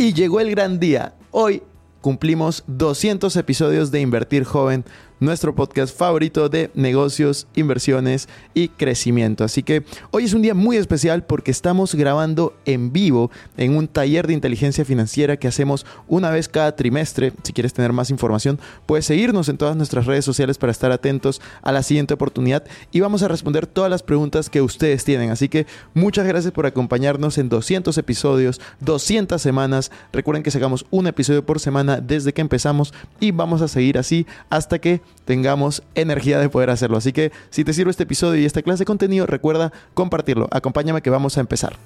Y llegó el gran día. Hoy cumplimos 200 episodios de Invertir Joven nuestro podcast favorito de negocios, inversiones y crecimiento. Así que hoy es un día muy especial porque estamos grabando en vivo en un taller de inteligencia financiera que hacemos una vez cada trimestre. Si quieres tener más información, puedes seguirnos en todas nuestras redes sociales para estar atentos a la siguiente oportunidad y vamos a responder todas las preguntas que ustedes tienen. Así que muchas gracias por acompañarnos en 200 episodios, 200 semanas. Recuerden que sacamos un episodio por semana desde que empezamos y vamos a seguir así hasta que tengamos energía de poder hacerlo. Así que si te sirve este episodio y esta clase de contenido, recuerda compartirlo. Acompáñame que vamos a empezar.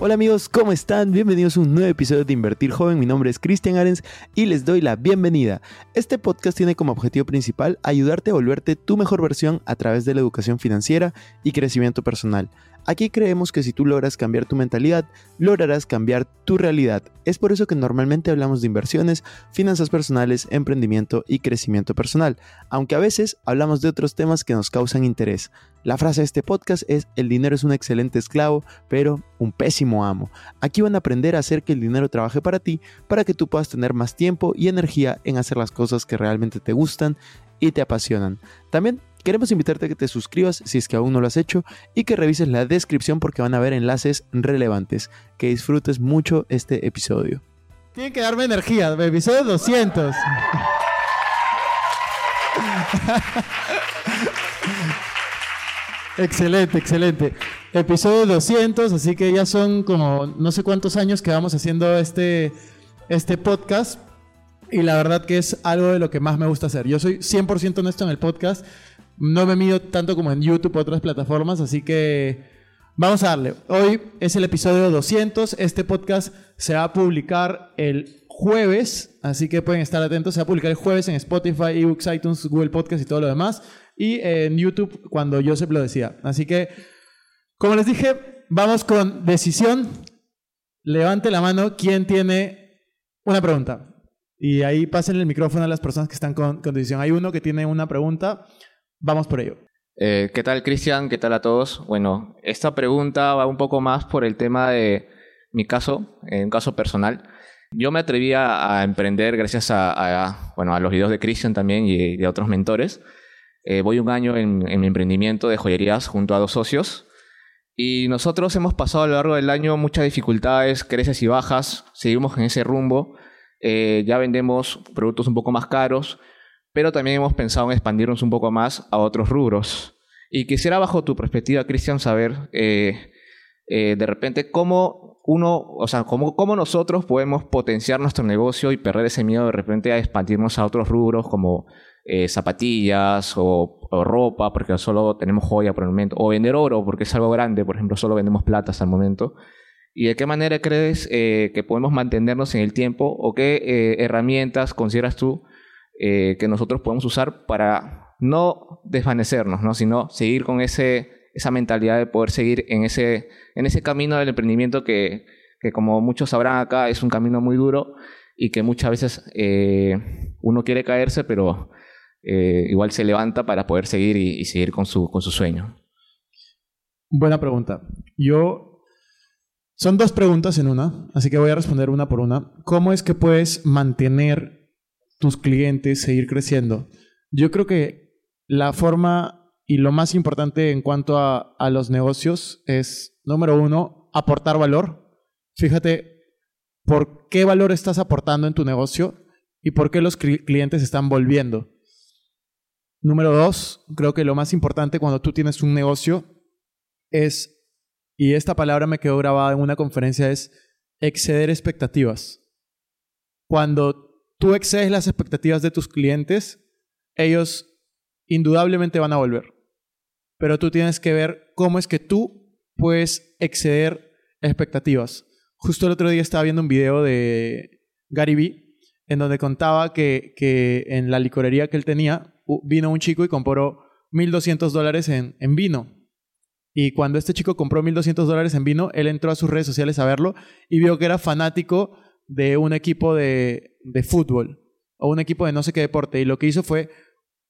Hola amigos, ¿cómo están? Bienvenidos a un nuevo episodio de Invertir Joven. Mi nombre es Cristian Arens y les doy la bienvenida. Este podcast tiene como objetivo principal ayudarte a volverte tu mejor versión a través de la educación financiera y crecimiento personal. Aquí creemos que si tú logras cambiar tu mentalidad, lograrás cambiar tu realidad. Es por eso que normalmente hablamos de inversiones, finanzas personales, emprendimiento y crecimiento personal, aunque a veces hablamos de otros temas que nos causan interés. La frase de este podcast es el dinero es un excelente esclavo, pero un pésimo amo. Aquí van a aprender a hacer que el dinero trabaje para ti, para que tú puedas tener más tiempo y energía en hacer las cosas que realmente te gustan y te apasionan. También Queremos invitarte a que te suscribas si es que aún no lo has hecho y que revises la descripción porque van a haber enlaces relevantes. Que disfrutes mucho este episodio. Tienen que darme energía, episodio 200. excelente, excelente. Episodio 200, así que ya son como no sé cuántos años que vamos haciendo este, este podcast. Y la verdad que es algo de lo que más me gusta hacer. Yo soy 100% honesto en el podcast no me mido tanto como en YouTube o otras plataformas, así que vamos a darle. Hoy es el episodio 200. Este podcast se va a publicar el jueves, así que pueden estar atentos. Se va a publicar el jueves en Spotify, eBooks, iTunes, Google Podcast y todo lo demás. Y en YouTube cuando Joseph lo decía. Así que, como les dije, vamos con decisión. Levante la mano quien tiene una pregunta. Y ahí pasen el micrófono a las personas que están con, con decisión. Hay uno que tiene una pregunta. Vamos por ello. Eh, ¿Qué tal, Cristian? ¿Qué tal a todos? Bueno, esta pregunta va un poco más por el tema de mi caso, en un caso personal. Yo me atreví a, emprender gracias a, bueno, a los videos de Cristian también y de otros mentores. Eh, voy un año en, mi emprendimiento de joyerías junto a dos socios. Y nosotros hemos pasado a lo largo del año muchas dificultades, creces y bajas. Seguimos en ese rumbo. Eh, ya vendemos productos un poco más caros pero también hemos pensado en expandirnos un poco más a otros rubros. Y quisiera, bajo tu perspectiva, Cristian, saber eh, eh, de repente cómo uno, o sea, cómo, cómo, nosotros podemos potenciar nuestro negocio y perder ese miedo de repente a expandirnos a otros rubros como eh, zapatillas o, ropa, porque solo tenemos joya por el momento, o vender oro, porque es algo grande, por ejemplo, solo vendemos plata hasta el momento. ¿Y de qué manera crees que podemos mantenernos en el tiempo o qué herramientas consideras tú eh, que nosotros podemos usar para no desvanecernos, ¿no? sino seguir con ese, esa mentalidad de poder seguir en ese, en ese camino del emprendimiento que, que, como muchos sabrán acá, es un camino muy duro y que muchas veces eh, uno quiere caerse, pero eh, igual se levanta para poder seguir y, seguir con su, con su sueño. Buena pregunta. Yo... Son dos preguntas en una, así que voy a responder una por una. ¿Cómo es que puedes mantener tus clientes, seguir creciendo. Yo creo que la forma y lo más importante en cuanto a, los negocios es, número uno, aportar valor. Fíjate por qué valor estás aportando en tu negocio y por qué los clientes están volviendo. Número dos, creo que lo más importante cuando tú tienes un negocio es, y esta palabra me quedó grabada en una conferencia, es exceder expectativas. cuando tú excedes las expectativas de tus clientes, ellos indudablemente van a volver. Pero tú tienes que ver cómo es que tú puedes exceder expectativas. Justo el otro día estaba viendo un video de Gary Vee en donde contaba que, que en la licorería que él tenía vino un chico y compró 1.200 dólares en, en vino. Y cuando este chico compró 1.200 dólares en vino, él entró a sus redes sociales a verlo y vio que era fanático de un equipo de, de fútbol o un equipo de no sé qué deporte. Y lo que hizo fue,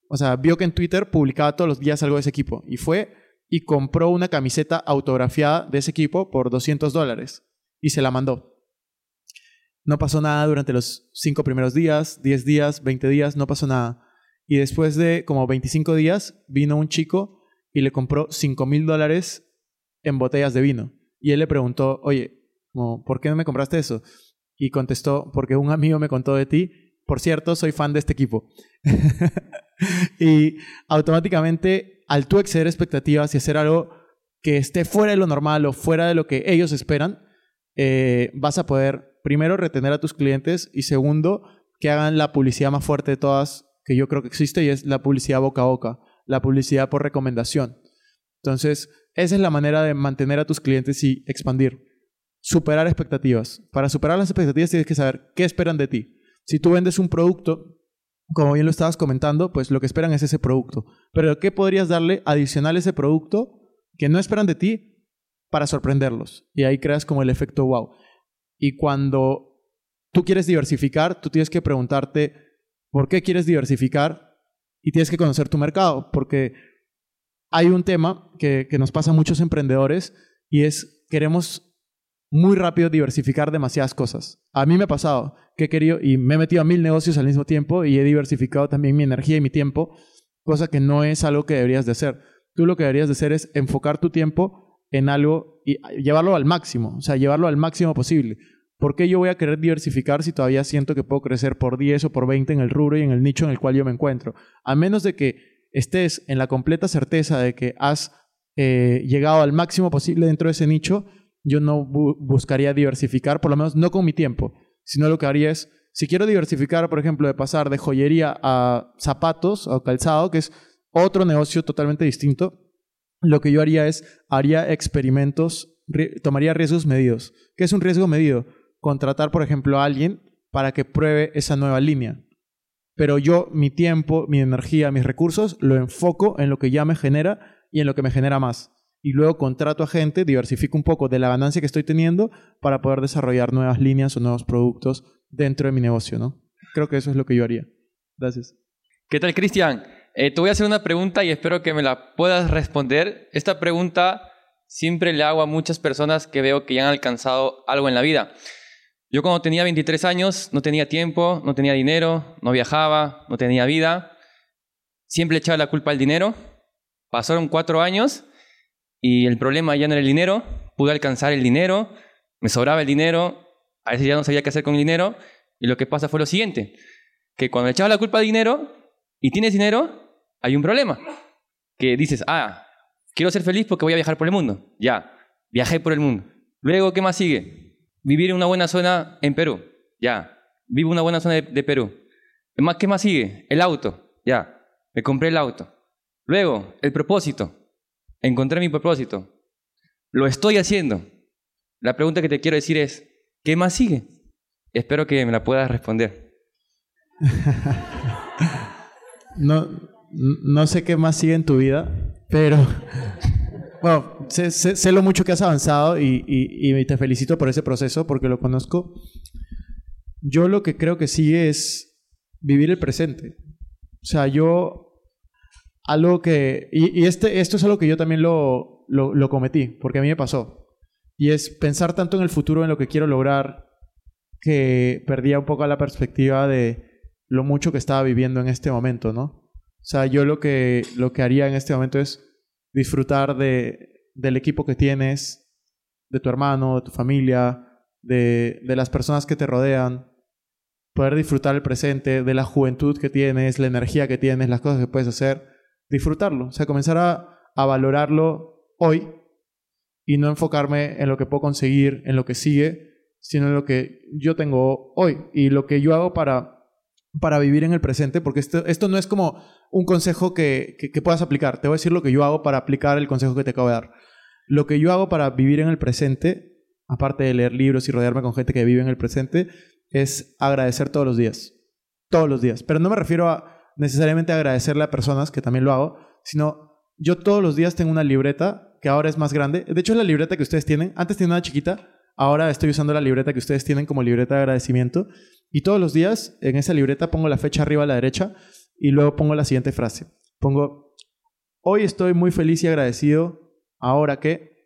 o sea, vio que en Twitter publicaba todos los días algo de ese equipo. Y fue y compró una camiseta autografiada de ese equipo por 200 dólares y se la mandó. No pasó nada durante los cinco primeros días, 10 días, 20 días, no pasó nada. Y después de como 25 días vino un chico y le compró 5 mil dólares en botellas de vino. Y él le preguntó, oye, ¿por qué no me compraste eso? Y contestó, porque un amigo me contó de ti. Por cierto, soy fan de este equipo. y automáticamente, al tú exceder expectativas y hacer algo que esté fuera de lo normal o fuera de lo que ellos esperan, eh, vas a poder, primero, retener a tus clientes y segundo, que hagan la publicidad más fuerte de todas que yo creo que existe y es la publicidad boca a boca, la publicidad por recomendación. Entonces, esa es la manera de mantener a tus clientes y expandir superar expectativas. Para superar las expectativas tienes que saber qué esperan de ti. Si tú vendes un producto, como bien lo estabas comentando, pues lo que esperan es ese producto. Pero ¿qué podrías darle adicional a ese producto que no esperan de ti para sorprenderlos? Y ahí creas como el efecto wow. Y cuando tú quieres diversificar, tú tienes que preguntarte por qué quieres diversificar y tienes que conocer tu mercado. Porque hay un tema que, que nos pasa a muchos emprendedores y es queremos muy rápido diversificar demasiadas cosas. A mí me ha pasado que he querido y me he metido a mil negocios al mismo tiempo y he diversificado también mi energía y mi tiempo, cosa que no es algo que deberías de hacer. Tú lo que deberías de hacer es enfocar tu tiempo en algo y llevarlo al máximo, o sea, llevarlo al máximo posible. ¿Por qué yo voy a querer diversificar si todavía siento que puedo crecer por 10 o por 20 en el rubro y en el nicho en el cual yo me encuentro? A menos de que estés en la completa certeza de que has eh, llegado al máximo posible dentro de ese nicho, yo no buscaría diversificar, por lo menos no con mi tiempo, sino lo que haría es, si quiero diversificar, por ejemplo, de pasar de joyería a zapatos o calzado, que es otro negocio totalmente distinto, lo que yo haría es, haría experimentos, tomaría riesgos medidos. ¿Qué es un riesgo medido? Contratar, por ejemplo, a alguien para que pruebe esa nueva línea. Pero yo, mi tiempo, mi energía, mis recursos, lo enfoco en lo que ya me genera y en lo que me genera más y luego contrato a gente, diversifico un poco de la ganancia que estoy teniendo para poder desarrollar nuevas líneas o nuevos productos dentro de mi negocio, ¿no? Creo que eso es lo que yo haría. Gracias. ¿Qué tal, Cristian? Eh, te voy a hacer una pregunta y espero que me la puedas responder. Esta pregunta siempre le hago a muchas personas que veo que ya han alcanzado algo en la vida. Yo cuando tenía 23 años no tenía tiempo, no tenía dinero, no viajaba, no tenía vida. Siempre echaba la culpa al dinero. Pasaron cuatro años y el problema ya no era el dinero, pude alcanzar el dinero, me sobraba el dinero, a veces ya no sabía qué hacer con el dinero, y lo que pasa fue lo siguiente, que cuando echabas la culpa al dinero y tienes dinero, hay un problema, que dices, ah, quiero ser feliz porque voy a viajar por el mundo, ya, viajé por el mundo. Luego, ¿qué más sigue? Vivir en una buena zona en Perú, ya, vivo en una buena zona de, de Perú. ¿Qué más sigue? El auto, ya, me compré el auto. Luego, el propósito, encontré mi propósito. Lo estoy haciendo. La pregunta que te quiero decir es, ¿qué más sigue? Espero que me la puedas responder. no, no sé qué más sigue en tu vida, pero bueno, sé, lo mucho que has avanzado y, y, te felicito por ese proceso porque lo conozco. Yo lo que creo que sigue es vivir el presente. O sea, yo algo que, y, este, esto es algo que yo también lo, lo, cometí, porque a mí me pasó. Y es pensar tanto en el futuro, en lo que quiero lograr, que perdía un poco la perspectiva de lo mucho que estaba viviendo en este momento, ¿no? O sea, yo lo que, lo que haría en este momento es disfrutar de, del equipo que tienes, de tu hermano, de tu familia, de, de las personas que te rodean, poder disfrutar el presente, de la juventud que tienes, la energía que tienes, las cosas que puedes hacer disfrutarlo, o sea, comenzar a, valorarlo hoy y no enfocarme en lo que puedo conseguir, en lo que sigue, sino en lo que yo tengo hoy y lo que yo hago para, para vivir en el presente, porque esto, esto no es como un consejo que, que, que puedas aplicar. Te voy a decir lo que yo hago para aplicar el consejo que te acabo de dar. Lo que yo hago para vivir en el presente, aparte de leer libros y rodearme con gente que vive en el presente, es agradecer todos los días. Todos los días. Pero no me refiero a necesariamente agradecerle a personas, que también lo hago, sino yo todos los días tengo una libreta que ahora es más grande. De hecho, es la libreta que ustedes tienen. Antes tenía una chiquita, ahora estoy usando la libreta que ustedes tienen como libreta de agradecimiento. Y todos los días en esa libreta pongo la fecha arriba a la derecha y luego pongo la siguiente frase. Pongo, hoy estoy muy feliz y agradecido, ahora que...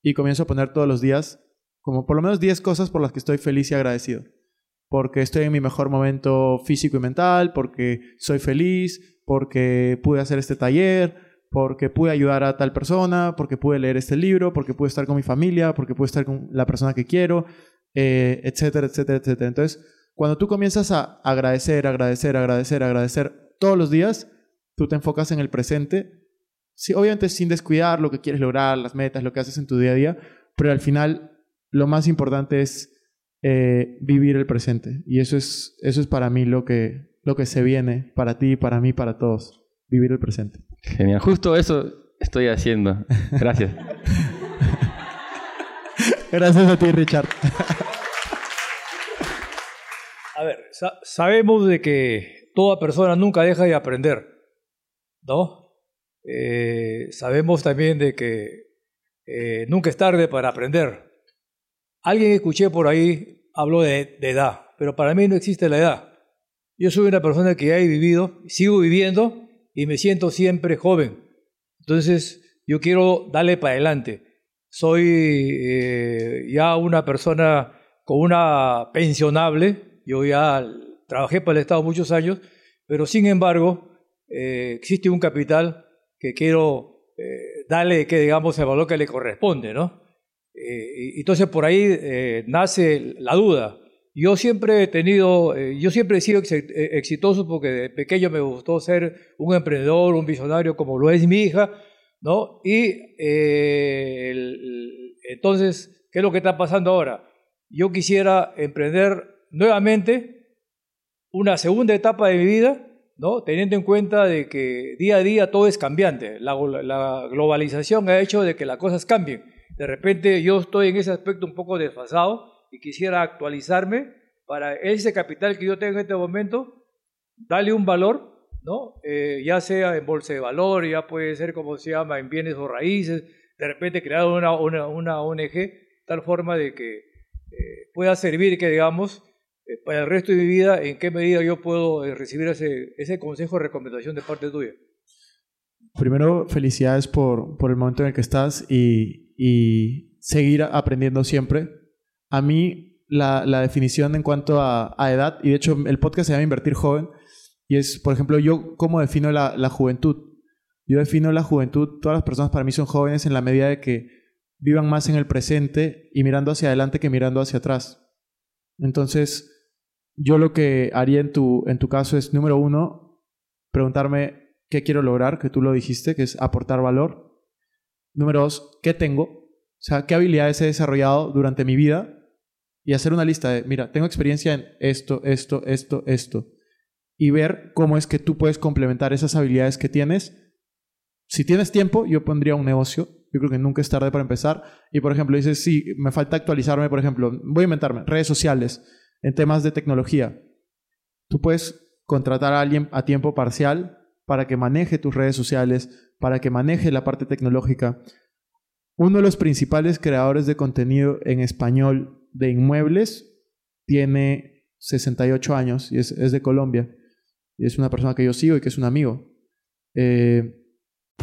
Y comienzo a poner todos los días como por lo menos 10 cosas por las que estoy feliz y agradecido porque estoy en mi mejor momento físico y mental, porque soy feliz, porque pude hacer este taller, porque pude ayudar a tal persona, porque pude leer este libro, porque pude estar con mi familia, porque pude estar con la persona que quiero, eh, etcétera, etcétera, etcétera. Entonces, cuando tú comienzas a agradecer, agradecer, agradecer, agradecer todos los días, tú te enfocas en el presente, sí, obviamente sin descuidar lo que quieres lograr, las metas, lo que haces en tu día a día, pero al final lo más importante es eh, vivir el presente. Y eso es, eso es para mí lo que, lo que se viene, para ti, para mí, para todos. Vivir el presente. Genial, justo eso estoy haciendo. Gracias. Gracias a ti, Richard. A ver, sa- sabemos de que toda persona nunca deja de aprender, ¿no? Eh, sabemos también de que eh, nunca es tarde para aprender. Alguien escuché por ahí habló de, de edad, pero para mí no existe la edad. Yo soy una persona que ya he vivido, sigo viviendo y me siento siempre joven. Entonces, yo quiero darle para adelante. Soy eh, ya una persona con una pensionable. Yo ya trabajé para el Estado muchos años, pero sin embargo, eh, existe un capital que quiero eh, darle, que digamos, el valor que le corresponde, ¿no? Eh, entonces por ahí eh, nace la duda. Yo siempre he tenido, eh, yo siempre he sido ex- eh, exitoso porque de pequeño me gustó ser un emprendedor, un visionario como lo es mi hija, ¿no? Y eh, el- entonces, ¿qué es lo que está pasando ahora? Yo quisiera emprender nuevamente una segunda etapa de mi vida, ¿no? Teniendo en cuenta de que día a día todo es cambiante. La, la globalización ha hecho de que las cosas cambien. De repente yo estoy en ese aspecto un poco desfasado y quisiera actualizarme para ese capital que yo tengo en este momento, darle un valor, ¿no? Eh, ya sea en bolsa de valor, ya puede ser como se llama, en bienes o raíces, de repente crear una, una, una ONG, tal forma de que eh, pueda servir, que digamos, eh, para el resto de mi vida, en qué medida yo puedo recibir ese, ese consejo o recomendación de parte tuya. Primero, felicidades por, por el momento en el que estás y, y seguir aprendiendo siempre. A mí, la, definición en cuanto a, a edad, y de hecho el podcast se llama Invertir Joven, y es, por ejemplo, yo cómo defino la, la juventud. Yo defino la juventud, todas las personas para mí son jóvenes en la medida de que vivan más en el presente y mirando hacia adelante que mirando hacia atrás. Entonces, yo lo que haría en tu, en tu caso es, número uno, preguntarme qué quiero lograr, que tú lo dijiste, que es aportar valor. Número dos, qué tengo, o sea, qué habilidades he desarrollado durante mi vida y hacer una lista de, mira, tengo experiencia en esto, esto, esto, esto. Y ver cómo es que tú puedes complementar esas habilidades que tienes. Si tienes tiempo, yo pondría un negocio. Yo creo que nunca es tarde para empezar. Y, por ejemplo, dices, sí, me falta actualizarme, por ejemplo, voy a inventarme, redes sociales, en temas de tecnología. Tú puedes contratar a alguien a tiempo parcial para que maneje tus redes sociales, para que maneje la parte tecnológica. Uno de los principales creadores de contenido en español de inmuebles tiene 68 años y es, de Colombia. Es una persona que yo sigo y que es un amigo. Eh,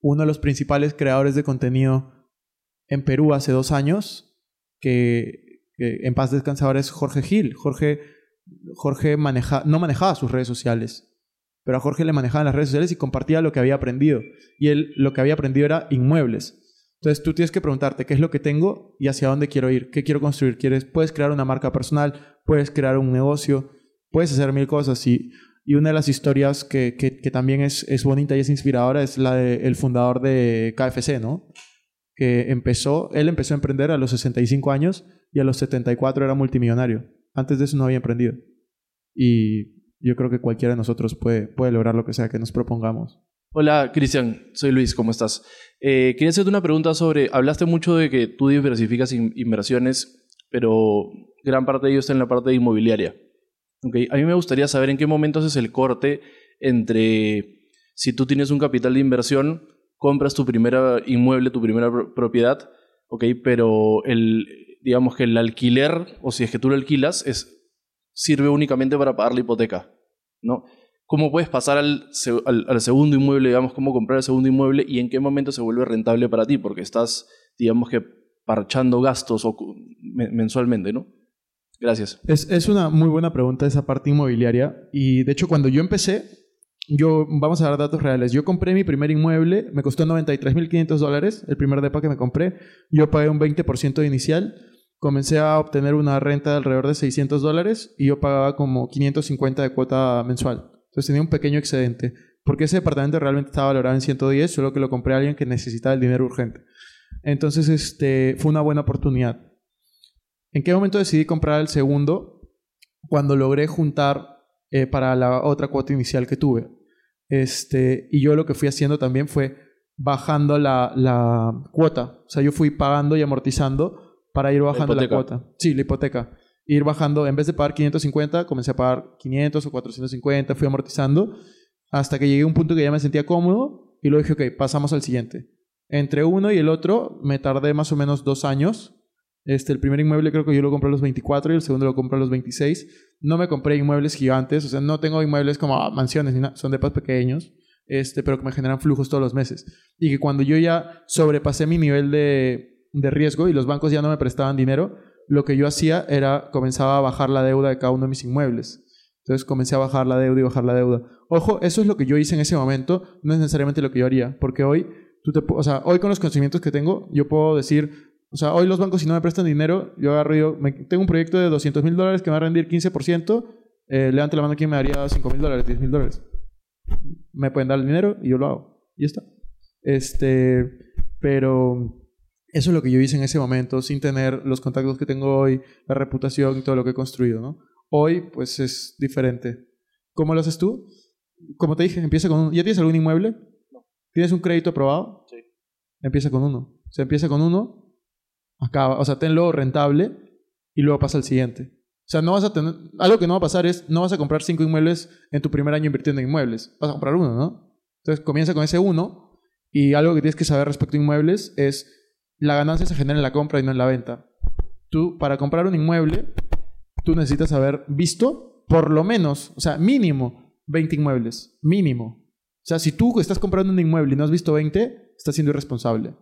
Uno de los principales creadores de contenido en Perú hace dos años, que en paz descansa ahora es Jorge Gil. Jorge, Jorge maneja, no manejaba sus redes sociales, pero a Jorge le manejaban las redes sociales y compartía lo que había aprendido. Y él lo que había aprendido era inmuebles. Entonces tú tienes que preguntarte qué es lo que tengo y hacia dónde quiero ir, qué quiero construir. ¿Quieres, puedes crear una marca personal, puedes crear un negocio, puedes hacer mil cosas. Y, y una de las historias que, que, que también es, es bonita y es inspiradora es la del fundador de KFC, ¿no? Que empezó, él empezó a emprender a los 65 años y a los 74 era multimillonario. Antes de eso no había emprendido. Y yo creo que cualquiera de nosotros puede, puede lograr lo que sea que nos propongamos. Hola, Cristian. Soy Luis. ¿Cómo estás? Eh, quería hacerte una pregunta sobre... Hablaste mucho de que tú diversificas in- inversiones, pero gran parte de ello está en la parte inmobiliaria. Ok, A mí me gustaría saber en qué momento haces el corte entre si tú tienes un capital de inversión, compras tu primera inmueble, tu primera pro- propiedad, ok, pero el, digamos que el alquiler, o si es que tú lo alquilas, es, sirve únicamente para pagar la hipoteca, ¿no? ¿Cómo puedes pasar al, al, al segundo inmueble, digamos, cómo comprar el segundo inmueble y en qué momento se vuelve rentable para ti? Porque estás, digamos que, parchando gastos mensualmente, ¿no? Gracias. Es, es una muy buena pregunta esa parte inmobiliaria. Y de hecho, cuando yo empecé, yo, vamos a dar datos reales. Yo compré mi primer inmueble, me costó 93.500 dólares, el primer depa que me compré. Yo pagué un 20% de inicial. Comencé a obtener una renta de alrededor de 600 dólares y yo pagaba como 550 de cuota mensual. Entonces tenía un pequeño excedente. Porque ese departamento realmente estaba valorado en 110, solo que lo compré a alguien que necesitaba el dinero urgente. Entonces, este, fue una buena oportunidad. ¿En qué momento decidí comprar el segundo? Cuando logré juntar eh, para la otra cuota inicial que tuve. Este, y yo lo que fui haciendo también fue bajando la, la cuota. O sea, yo fui pagando y amortizando para ir bajando la, hipoteca. cuota. Sí, la hipoteca. Ir bajando, en vez de pagar 550, comencé a pagar 500 o 450, fui amortizando hasta que llegué a un punto que ya me sentía cómodo y luego dije, ok, pasamos al siguiente. Entre uno y el otro me tardé más o menos dos años. Este, el primer inmueble creo que yo lo compré a los 24 y el segundo lo compré a los 26. No me compré inmuebles gigantes, o sea, no tengo inmuebles como ah, mansiones ni nada, son depas pequeños, este, pero que me generan flujos todos los meses. Y que cuando yo ya sobrepasé mi nivel de, de riesgo y los bancos ya no me prestaban dinero, lo que yo hacía era comenzaba a bajar la deuda de cada uno de mis inmuebles. Entonces comencé a bajar la deuda y bajar la deuda. Ojo, eso es lo que yo hice en ese momento, no es necesariamente lo que yo haría, porque hoy, o sea, hoy con los conocimientos que tengo, yo puedo decir, o sea, hoy los bancos si no me prestan dinero, yo agarro yo, me- tengo un proyecto de 200 mil dólares que me va a rendir 15%, eh, levante la mano quien me daría 5 mil dólares, 10 mil dólares. Me pueden dar el dinero y yo lo hago. Y ya está. Este, pero eso es lo que yo hice en ese momento, sin tener los contactos que tengo hoy, la reputación y todo lo que he construido, ¿no? Hoy, pues es diferente. ¿Cómo lo haces tú? Como te dije, empieza con un... ¿Ya tienes algún inmueble? ¿Tienes un crédito aprobado? Sí. Empieza con uno. Se empieza con uno, acaba, o sea, tenlo rentable y luego pasa al siguiente. O sea, no vas a tener... Algo que no va a pasar es, no vas a comprar cinco inmuebles en tu primer año invirtiendo en inmuebles. Vas a comprar uno, ¿no? Entonces comienza con ese uno y algo que tienes que saber respecto a inmuebles es la ganancia se genera en la compra y no en la venta. Tú, para comprar un inmueble, tú necesitas haber visto por lo menos, o sea, mínimo 20 inmuebles. Mínimo. O sea, si tú estás comprando un inmueble y no has visto 20, estás siendo irresponsable.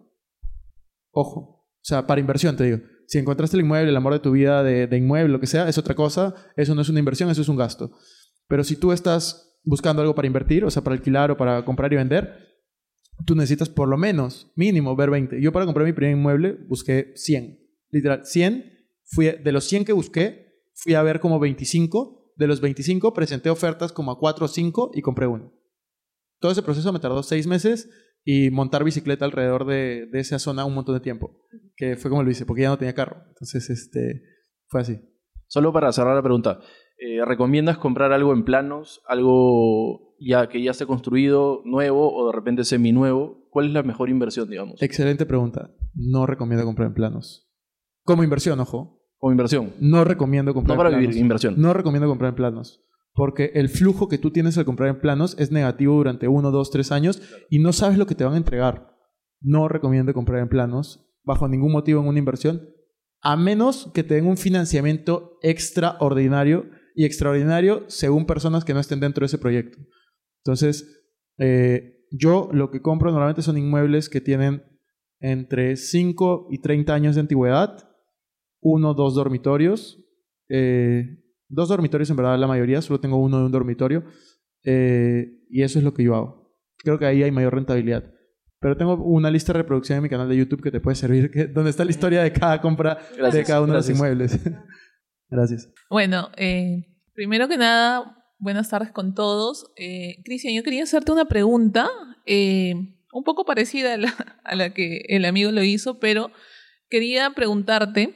Ojo. O sea, para inversión te digo. Si encontraste el inmueble, el amor de tu vida, de, inmueble, lo que sea, es otra cosa. Eso no es una inversión, eso es un gasto. Pero si tú estás buscando algo para invertir, o sea, para alquilar o para comprar y vender, tú necesitas por lo menos, mínimo, ver 20. Yo para comprar mi primer inmueble busqué 100. Literal, 100. Fui, de los 100 que busqué, fui a ver como 25. De los 25 presenté ofertas como a 4 o 5 y compré uno. Todo ese proceso me tardó 6 meses y montar bicicleta alrededor de, de esa zona un montón de tiempo. Que fue como lo hice, porque ya no tenía carro. Entonces, este, fue así. Solo para cerrar la pregunta, eh, ¿recomiendas comprar algo en planos, algo ya que ya esté construido, nuevo o de repente seminuevo? ¿Cuál es la mejor inversión, digamos? Excelente pregunta. No recomiendo comprar en planos. Como inversión, ojo. Como inversión. No recomiendo comprar No para en planos. vivir, inversión. No recomiendo comprar en planos. Porque el flujo que tú tienes al comprar en planos es negativo durante uno, dos, tres años y no sabes lo que te van a entregar. No recomiendo comprar en planos bajo ningún motivo en una inversión, a menos que te den un financiamiento extraordinario y extraordinario según personas que no estén dentro de ese proyecto. Entonces, eh, yo lo que compro normalmente son inmuebles que tienen entre 5 y 30 años de antigüedad, uno, dos dormitorios. Eh, dos dormitorios en verdad la mayoría, solo tengo uno de un dormitorio. Eh, y eso es lo que yo hago. Creo que ahí hay mayor rentabilidad. Pero tengo una lista de reproducción en mi canal de YouTube que te puede servir, que, donde está la historia de cada compra de cada uno gracias. de los inmuebles. gracias. Bueno, eh, primero que nada, buenas tardes con todos. Eh, Cristian, yo quería hacerte una pregunta, eh, un poco parecida a la, a la que el amigo lo hizo, pero quería preguntarte,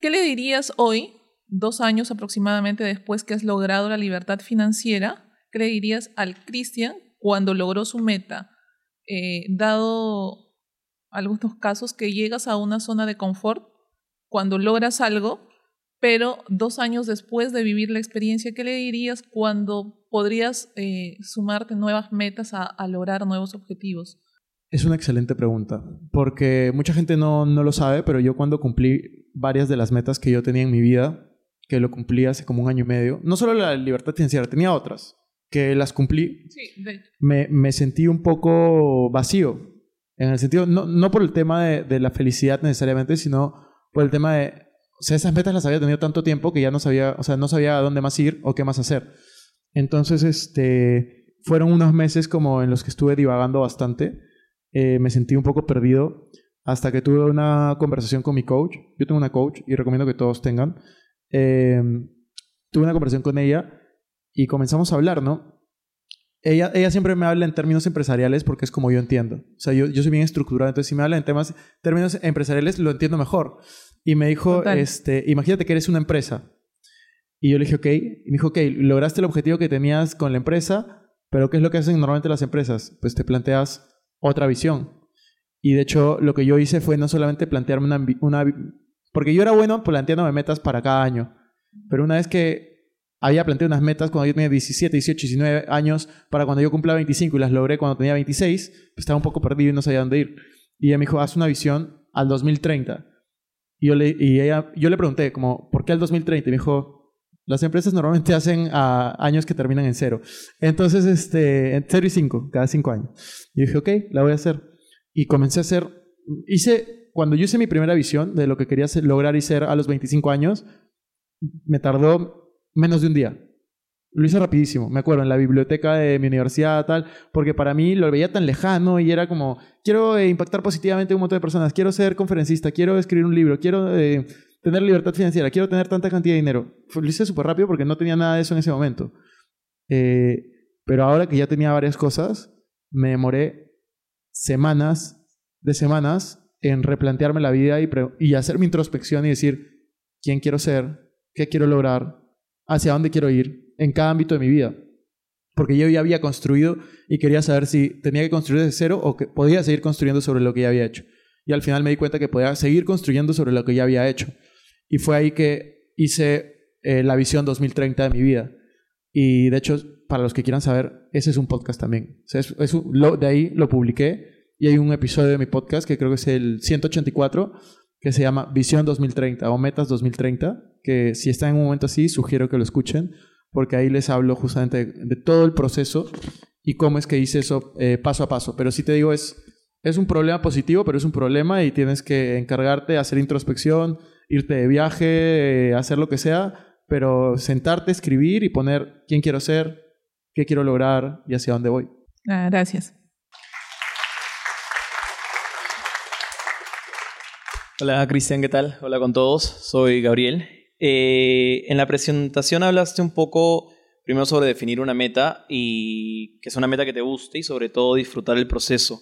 ¿qué le dirías hoy, dos años aproximadamente después que has logrado la libertad financiera, qué le dirías al Cristian cuando logró su meta? Eh, dado algunos casos que llegas a una zona de confort, cuando logras algo, pero dos años después de vivir la experiencia, ¿qué le dirías cuando podrías eh, sumarte nuevas metas a, a lograr nuevos objetivos? Es una excelente pregunta, porque mucha gente no, no lo sabe, pero yo cuando cumplí varias de las metas que yo tenía en mi vida, que lo cumplí hace como un año y medio, no solo la libertad financiera, tenía otras, que las cumplí, Sí, de me, me sentí un poco vacío, en el sentido, no, no por el tema de, de la felicidad necesariamente, sino por el tema de, o sea, esas metas las había tenido tanto tiempo que ya no sabía, o sea, no sabía a dónde más ir o qué más hacer. Entonces, este, fueron unos meses como en los que estuve divagando bastante, eh, me sentí un poco perdido hasta que tuve una conversación con mi coach. Yo tengo una coach y recomiendo que todos tengan. Eh, tuve una conversación con ella y comenzamos a hablar, ¿no? Ella, ella siempre me habla en términos empresariales porque es como yo entiendo. O sea, yo, yo soy bien estructurado, entonces si me habla en temas, términos empresariales lo entiendo mejor. Y me dijo, Total. este, imagínate que eres una empresa. Y yo le dije, ok. Y me dijo, ok, lograste el objetivo que tenías con la empresa, pero ¿qué es lo que hacen normalmente las empresas? Pues te planteas otra visión. Y de hecho, lo que yo hice fue no solamente plantearme una, una... Porque yo era bueno planteándome metas para cada año. Pero una vez que había planteado unas metas cuando yo tenía 17, 18, 19 años, para cuando yo cumpla 25 y las logré cuando tenía 26, pues estaba un poco perdido y no sabía dónde ir. Y ella me dijo, haz una visión al 2030. Y yo le, y ella, yo le pregunté, como, ¿por qué al 2030? Y me dijo, las empresas normalmente hacen a años que terminan en cero. Entonces, este, en cero y cinco, cada cinco años. Y dije, ok, la voy a hacer. Y comencé a hacer, hice, cuando yo hice mi primera visión de lo que quería lograr y ser a los 25 años, me tardó menos de un día. Lo hice rapidísimo, me acuerdo, en la biblioteca de mi universidad, tal, porque para mí lo veía tan lejano y era como, quiero eh, impactar positivamente a un montón de personas, quiero ser conferencista, quiero escribir un libro, quiero eh, tener libertad financiera, quiero tener tanta cantidad de dinero. Lo hice súper rápido porque no tenía nada de eso en ese momento. Eh, pero ahora que ya tenía varias cosas, me demoré semanas de semanas en replantearme la vida y, y hacer mi introspección y decir quién quiero ser, qué quiero lograr, hacia dónde quiero ir en cada ámbito de mi vida. Porque yo ya había construido y quería saber si tenía que construir desde cero o que podía seguir construyendo sobre lo que ya había hecho. Y al final me di cuenta que podía seguir construyendo sobre lo que ya había hecho. Y fue ahí que hice eh, la visión 2030 de mi vida. Y de hecho, para los que quieran saber, ese es un podcast también. Es- de ahí lo publiqué y hay un episodio de mi podcast que creo que es el 184 que se llama Visión 2030 o Metas 2030, que si están en un momento así, sugiero que lo escuchen, porque ahí les hablo justamente de, de todo el proceso y cómo es que hice eso eh, paso a paso. Pero sí te digo, es, es un problema positivo, pero es un problema y tienes que encargarte, hacer introspección, irte de viaje, eh, hacer lo que sea, pero sentarte, escribir y poner quién quiero ser, qué quiero lograr y hacia dónde voy. Ah, gracias. Hola Cristian, ¿qué tal? Hola con todos, soy Gabriel. Eh, en la presentación hablaste un poco primero sobre definir una meta y que es una meta que te guste y sobre todo disfrutar el proceso.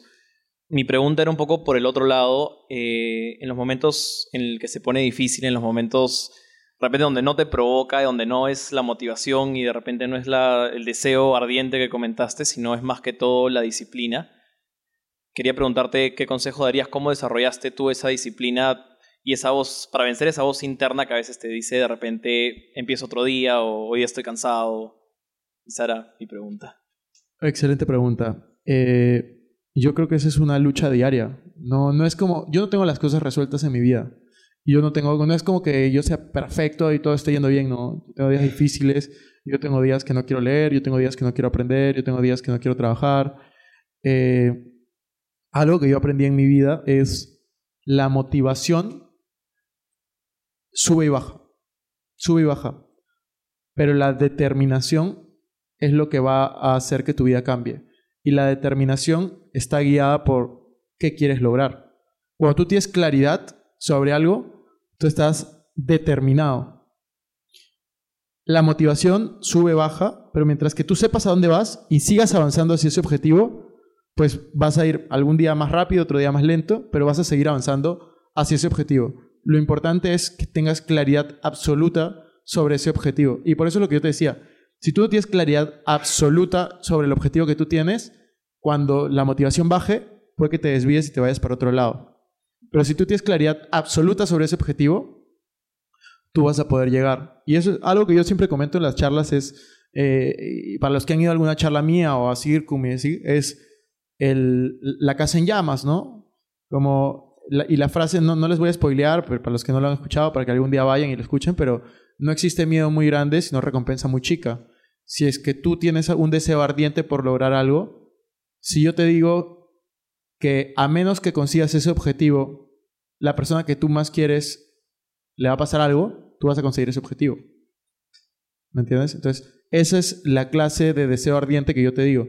Mi pregunta era un poco por el otro lado, eh, en los momentos en el que se pone difícil, en los momentos de repente donde no te provoca, donde no es la motivación y de repente no es el deseo ardiente que comentaste, sino es más que todo la disciplina. Quería preguntarte qué consejo darías, cómo desarrollaste tú esa disciplina y esa voz, para vencer esa voz interna que a veces te dice de repente empiezo otro día o hoy estoy cansado. Esa era mi pregunta. Excelente pregunta. Eh, yo creo que esa es una lucha diaria. No, no es como, yo no tengo las cosas resueltas en mi vida. Yo no tengo, no es como que yo sea perfecto y todo esté yendo bien, no. Yo tengo días difíciles, yo tengo días que no quiero leer, yo tengo días que no quiero aprender, yo tengo días que no quiero trabajar. Eh, algo que yo aprendí en mi vida es la motivación sube y baja. Sube y baja. Pero la determinación es lo que va a hacer que tu vida cambie. Y la determinación está guiada por qué quieres lograr. Cuando tú tienes claridad sobre algo, tú estás determinado. La motivación sube, baja, pero mientras que tú sepas a dónde vas y sigas avanzando hacia ese objetivo, pues vas a ir algún día más rápido, otro día más lento, pero vas a seguir avanzando hacia ese objetivo. Lo importante es que tengas claridad absoluta sobre ese objetivo. Y por eso es lo que yo te decía, si tú no tienes claridad absoluta sobre el objetivo que tú tienes, cuando la motivación baje, puede que te desvíes y te vayas para otro lado. Pero si tú tienes claridad absoluta sobre ese objetivo, tú vas a poder llegar. Y eso es algo que yo siempre comento en las charlas, es, eh, para los que han ido a alguna charla mía o a Circum es la casa en llamas, ¿no? Como, y la frase, no, no les voy a spoilear, pero para los que no lo han escuchado, para que algún día vayan y lo escuchen, pero no existe miedo muy grande, sino recompensa muy chica. Si es que tú tienes un deseo ardiente por lograr algo, si yo te digo que a menos que consigas ese objetivo, la persona que tú más quieres le va a pasar algo, tú vas a conseguir ese objetivo. ¿Me entiendes? Entonces, esa es la clase de deseo ardiente que yo te digo.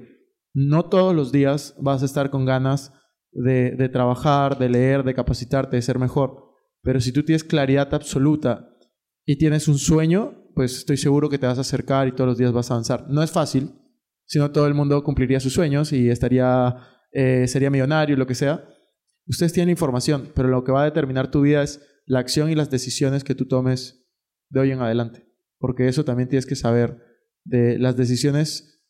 No todos los días vas a estar con ganas de, trabajar, de leer, de capacitarte, de ser mejor. Pero si tú tienes claridad absoluta y tienes un sueño, pues estoy seguro que te vas a acercar y todos los días vas a avanzar. No es fácil, si no todo el mundo cumpliría sus sueños y estaría, eh, sería millonario, lo que sea. Ustedes tienen información, pero lo que va a determinar tu vida es la acción y las decisiones que tú tomes de hoy en adelante. Porque eso también tienes que saber de las decisiones.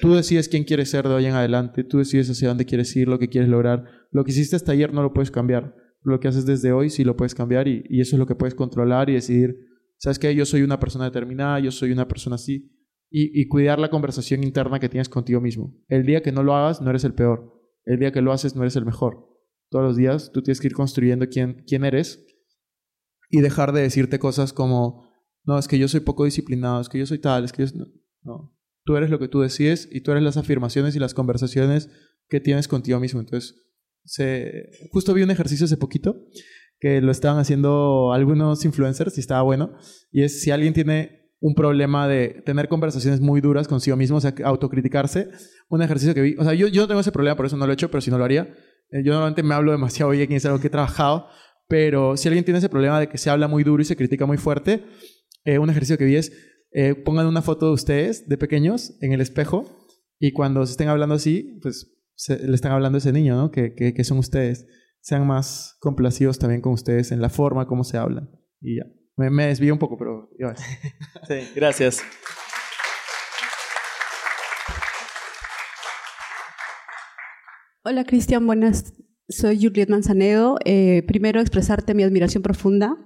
Tú decides quién quieres ser de hoy en adelante, tú decides hacia dónde quieres ir, lo que quieres lograr. Lo que hiciste hasta ayer no lo puedes cambiar. Lo que haces desde hoy sí lo puedes cambiar y, eso es lo que puedes controlar y decidir, ¿sabes qué? Yo soy una persona determinada, yo soy una persona así. Y, cuidar la conversación interna que tienes contigo mismo. El día que no lo hagas, no eres el peor. El día que lo haces, no eres el mejor. Todos los días tú tienes que ir construyendo quién, quién eres y dejar de decirte cosas como, no, es que yo soy poco disciplinado, es que yo soy tal, es que yo... No, no. Tú eres lo que tú decides y tú eres las afirmaciones y las conversaciones que tienes contigo mismo. Entonces, se... justo vi un ejercicio hace poquito que lo estaban haciendo algunos influencers y estaba bueno. Y es si alguien tiene un problema de tener conversaciones muy duras consigo mismo, o sea, autocriticarse, un ejercicio que vi, o sea, yo, yo no tengo ese problema, por eso no lo he hecho, pero si no lo haría, eh, yo normalmente me hablo demasiado bien es algo que he trabajado, pero si alguien tiene ese problema de que se habla muy duro y se critica muy fuerte, eh, un ejercicio que vi es, eh, pongan una foto de ustedes, de pequeños, en el espejo, y cuando se estén hablando así, pues se- le están hablando a ese niño, ¿no? Que, que, que son ustedes. Sean más complacidos también con ustedes en la forma como se hablan. Y ya. Me, me desvío un poco, pero ya ves. Sí, gracias. Hola Cristian, buenas. Soy Juliet Manzanedo. Eh, primero expresarte mi admiración profunda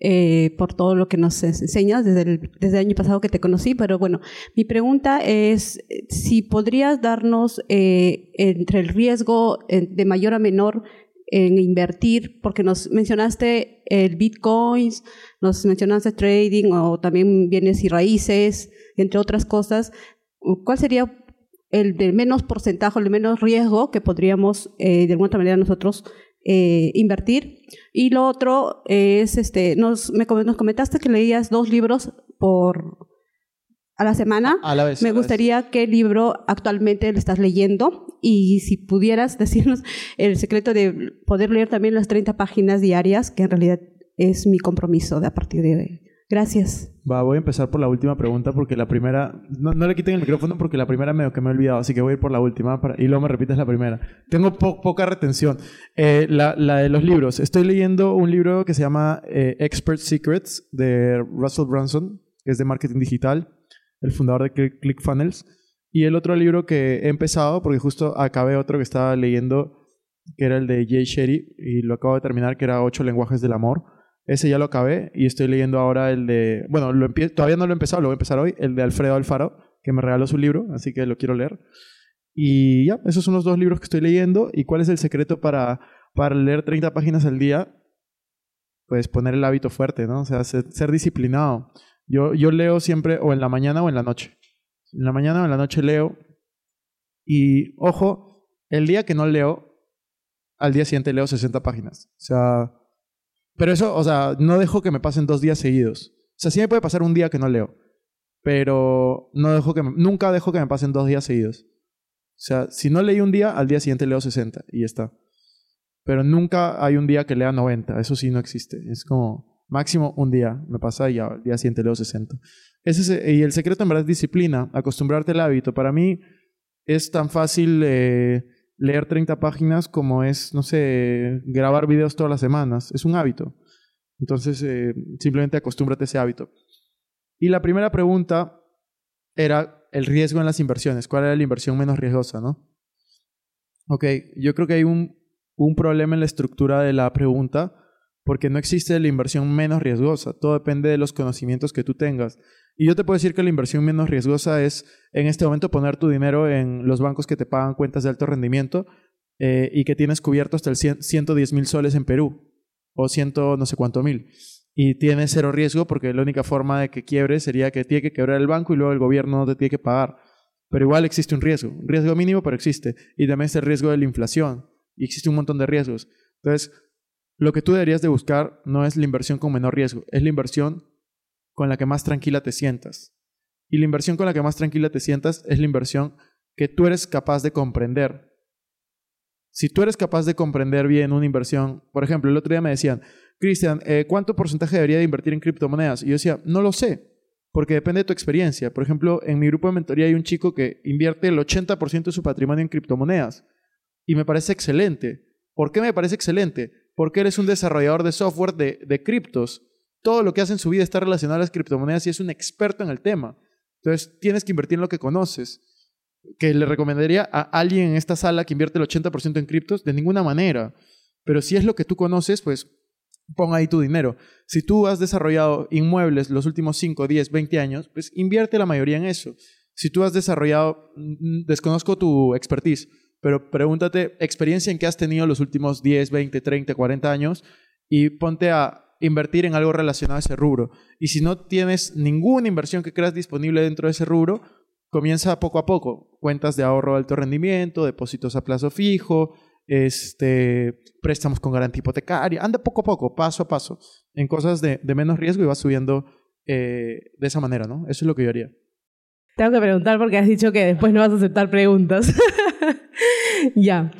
eh, por todo lo que nos enseñas desde el, desde el año pasado que te conocí. Pero bueno, mi pregunta es si podrías darnos eh, entre el riesgo eh, de mayor a menor en invertir, porque nos mencionaste el bitcoins, nos mencionaste trading o también bienes y raíces, entre otras cosas. ¿Cuál sería el de menos porcentaje, el menos riesgo que podríamos eh, de alguna manera nosotros eh, invertir? Y lo otro es, este, nos, me, nos comentaste que leías dos libros por a la semana. A la vez. Me a la vez. gustaría qué libro actualmente le estás leyendo y si pudieras decirnos el secreto de poder leer también las 30 páginas diarias, que en realidad es mi compromiso de a partir de hoy. Gracias. Va, voy a empezar por la última pregunta porque la primera... No, no le quiten el micrófono porque la primera medio que me he olvidado, así que voy a ir por la última para- y luego me repites la primera. Tengo po- poca retención. Eh, la, la de los libros. Estoy leyendo un libro que se llama eh, Expert Secrets de Russell Brunson, que es de marketing digital, el fundador de Click- ClickFunnels. Y el otro libro que he empezado, porque justo acabé otro que estaba leyendo, que era el de Jay Shetty, y lo acabo de terminar, que era Ocho lenguajes del amor. Ese ya lo acabé y estoy leyendo ahora el de... Bueno, lo todavía no lo he empezado, lo voy a empezar hoy, el de Alfredo Alfaro, que me regaló su libro, así que lo quiero leer. Y ya, esos son los dos libros que estoy leyendo. ¿Y cuál es el secreto para, para leer 30 páginas al día? Pues poner el hábito fuerte, ¿no? O sea, ser, ser disciplinado. Yo, yo leo siempre o en la mañana o en la noche. En la mañana o en la noche leo. Y ojo, el día que no leo, al día siguiente leo 60 páginas. O sea, Pero eso, o sea, no dejo que me pasen dos días seguidos. O sea, sí me puede pasar un día que no leo. Pero no dejo que me- nunca dejo que me pasen dos días seguidos. O sea, si no leí un día, al día siguiente leo 60 y ya está. Pero nunca hay un día que lea 90. Eso sí no existe. Es como máximo un día me pasa y al día siguiente leo 60. Ese es- y el secreto en verdad es disciplina, acostumbrarte al hábito. Para mí es tan fácil eh, leer 30 páginas como es, no sé, grabar videos todas las semanas. Es un hábito. Entonces, eh, simplemente acostúmbrate a ese hábito. Y la primera pregunta era el riesgo en las inversiones. ¿Cuál era la inversión menos riesgosa, no? Ok, yo creo que hay un, un problema en la estructura de la pregunta porque no existe la inversión menos riesgosa. Todo depende de los conocimientos que tú tengas. Y yo te puedo decir que la inversión menos riesgosa es en este momento poner tu dinero en los bancos que te pagan cuentas de alto rendimiento eh, y que tienes cubierto hasta el 100 110 mil soles en Perú o ciento no sé cuánto mil. Y tienes cero riesgo porque la única forma de que quiebre sería que tiene que quebrar el banco y luego el gobierno no te tiene que pagar. Pero igual existe un riesgo, un riesgo mínimo, pero existe. Y también está el riesgo de la inflación. Y existe un montón de riesgos. Entonces, lo que tú deberías de buscar no es la inversión con menor riesgo, es la inversión con la que más tranquila te sientas. Y la inversión con la que más tranquila te sientas es la inversión que tú eres capaz de comprender. Si tú eres capaz de comprender bien una inversión, por ejemplo, el otro día me decían, Cristian, eh, ¿cuánto porcentaje debería de invertir en criptomonedas? Y yo decía, no lo sé, porque depende de tu experiencia. Por ejemplo, en mi grupo de mentoría hay un chico que invierte el 80% de su patrimonio en criptomonedas. Y me parece excelente. ¿Por qué me parece excelente? Porque él es un desarrollador de software de criptos. Todo lo que hace en su vida está relacionado a las criptomonedas y es un experto en el tema. Entonces, tienes que invertir en lo que conoces. ¿Que le recomendaría a alguien en esta sala que invierte el 80% en criptos? De ninguna manera. Pero si es lo que tú conoces, pues pon ahí tu dinero. Si tú has desarrollado inmuebles los últimos 5, 10, 20 años, pues invierte la mayoría en eso. Si tú has desarrollado, mm, desconozco tu expertise, pero pregúntate experiencia en que has tenido los últimos 10, 20, 30, 40 años y ponte a invertir en algo relacionado a ese rubro. Y si no tienes ninguna inversión que creas disponible dentro de ese rubro, comienza poco a poco. Cuentas de ahorro de alto rendimiento, depósitos a plazo fijo, este, préstamos con garantía hipotecaria. Anda poco a poco, paso a paso, en cosas de, de menos riesgo y vas subiendo eh, de esa manera, ¿no? Eso es lo que yo haría. Tengo que preguntar porque has dicho que después no vas a aceptar preguntas. ya.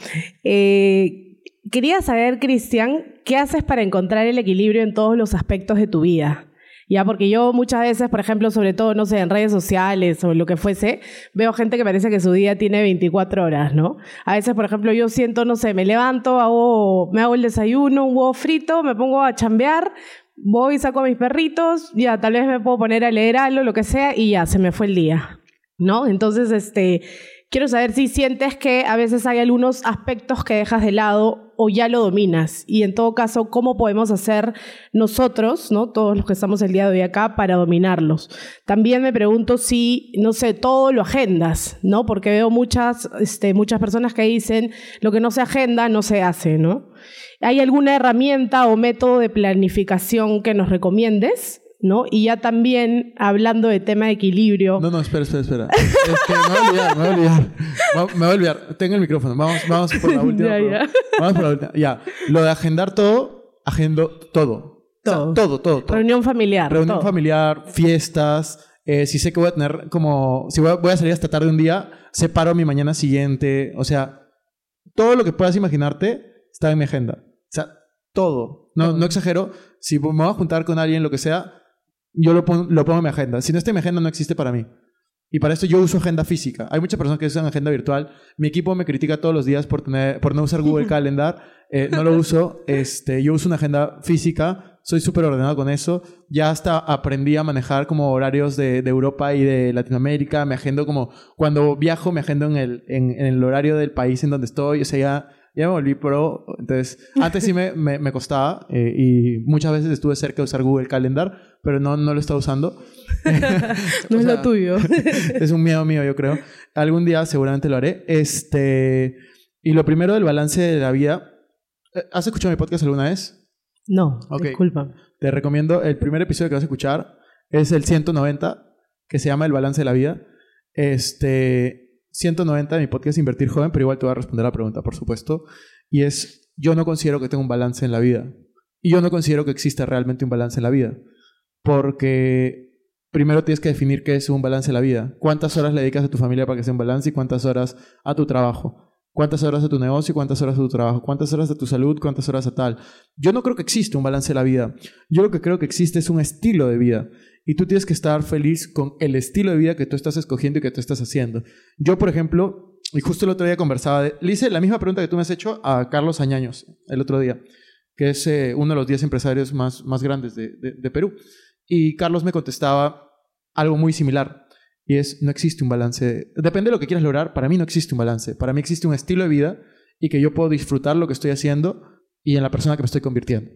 Eh, quería saber, Cristian, ¿qué haces para encontrar el equilibrio en todos los aspectos de tu vida? Ya, porque yo muchas veces, por ejemplo, sobre todo, no sé, en redes sociales o lo que fuese, veo gente que parece que su día tiene 24 horas, ¿no? A veces, por ejemplo, yo siento, no sé, me levanto, hago, me hago el desayuno, un huevo frito, me pongo a chambear, voy, saco a mis perritos, ya, tal vez me puedo poner a leer algo, lo que sea, y ya, se me fue el día, ¿no? Entonces, este, quiero saber si sientes que a veces hay algunos aspectos que dejas de lado o ya lo dominas. Y en todo caso, ¿cómo podemos hacer nosotros, ¿no? todos los que estamos el día de hoy acá, para dominarlos? También me pregunto si, no sé, todo lo agendas, ¿no? Porque veo muchas, este, muchas personas que dicen, lo que no se agenda no se hace, ¿no? ¿Hay alguna herramienta o método de planificación que nos recomiendes? ¿No? Y ya también hablando de tema de equilibrio. No, no, espera, espera, espera. Este, me voy a olvidar, me voy a olvidar. Me voy a olvidar. Tengo el micrófono. Vamos, vamos por la última. Ya, ya. Vamos por la última. Ya. Lo de agendar todo, agendo todo. O sea, Todo. todo, todo, todo. Reunión familiar. Reunión todo. familiar, fiestas. eh, si sé que voy a tener como... Si voy a, voy a salir hasta tarde un día, separo mi mañana siguiente. O sea, todo lo que puedas imaginarte está en mi agenda. O sea, todo. No, no exagero. Si me voy a juntar con alguien, lo que sea, yo lo pongo, lo pongo en mi agenda. Si no está en mi agenda, no existe para mí. Y para esto yo uso agenda física. Hay muchas personas que usan agenda virtual. Mi equipo me critica todos los días por, tener, por no usar Google Calendar. Eh, no lo uso. Este, yo uso una agenda física. Soy súper ordenado con eso. Ya hasta aprendí a manejar como horarios de, de Europa y de Latinoamérica. Me agendo como... Cuando viajo, me agendo en el, en, en el horario del país en donde estoy. O sea, ya, ya me volví pro. Entonces, antes sí me, me, me costaba. eh, y muchas veces estuve cerca de usar Google Calendar. Pero no, no lo estaba usando. No es lo tuyo. es un miedo mío, yo creo. Algún día seguramente lo haré. Este, y lo primero del balance de la vida. Eh, ¿Has escuchado mi podcast alguna vez? No, Ok. disculpa. Te recomiendo, el primer episodio que vas a escuchar es el 190, que se llama El balance de la vida. Este, 190 de mi podcast Invertir Joven, pero igual te voy a responder la pregunta, por supuesto. Y es, yo no considero que tenga un balance en la vida. Y yo no considero que exista realmente un balance en la vida. Porque primero tienes que definir qué es un balance en la vida. ¿Cuántas horas le dedicas a tu familia para que sea un balance y cuántas horas a tu trabajo? ¿Cuántas horas a tu negocio cuántas horas a tu trabajo? ¿Cuántas horas a tu salud? ¿Cuántas horas a tal? Yo no creo que existe un balance en la vida. Yo lo que creo que existe es un estilo de vida. Y tú tienes que estar feliz con el estilo de vida que tú estás escogiendo y que tú estás haciendo. Yo, por ejemplo, y justo el otro día conversaba, de- le hice la misma pregunta que tú me has hecho a Carlos Añaños el otro día, que es eh, uno de los 10 empresarios más, grandes de, de- de Perú. Y Carlos me contestaba algo muy similar. Y es, no existe un balance. Depende de lo que quieras lograr, para mí no existe un balance. Para mí existe un estilo de vida y que yo puedo disfrutar lo que estoy haciendo y en la persona que me estoy convirtiendo.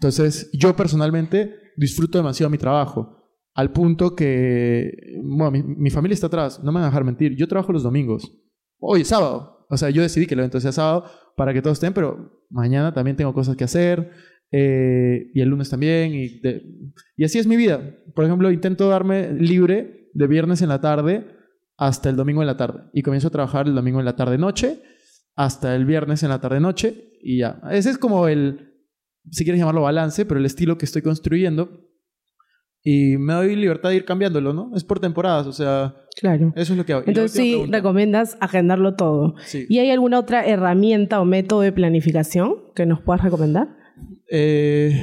Entonces, yo personalmente disfruto demasiado mi trabajo. Al punto que, bueno, mi, mi familia está atrás, no me van a dejar mentir. Yo trabajo los domingos. Hoy es sábado. O sea, yo decidí que el evento sea sábado para que todos estén, pero mañana también tengo cosas que hacer. Eh, y el lunes también. Y, de- y así es mi vida. Por ejemplo, intento darme libre de viernes en la tarde hasta el domingo en la tarde. Y comienzo a trabajar el domingo en la tarde-noche hasta el viernes en la tarde-noche y ya. Ese es como el, si quieres llamarlo balance, pero el estilo que estoy construyendo. Y me doy libertad de ir cambiándolo, ¿no? Es por temporadas, o sea... Claro. Eso es lo que hago. Entonces sí, recomiendas agendarlo todo. Sí. ¿Y hay alguna otra herramienta o método de planificación que nos puedas recomendar? Eh,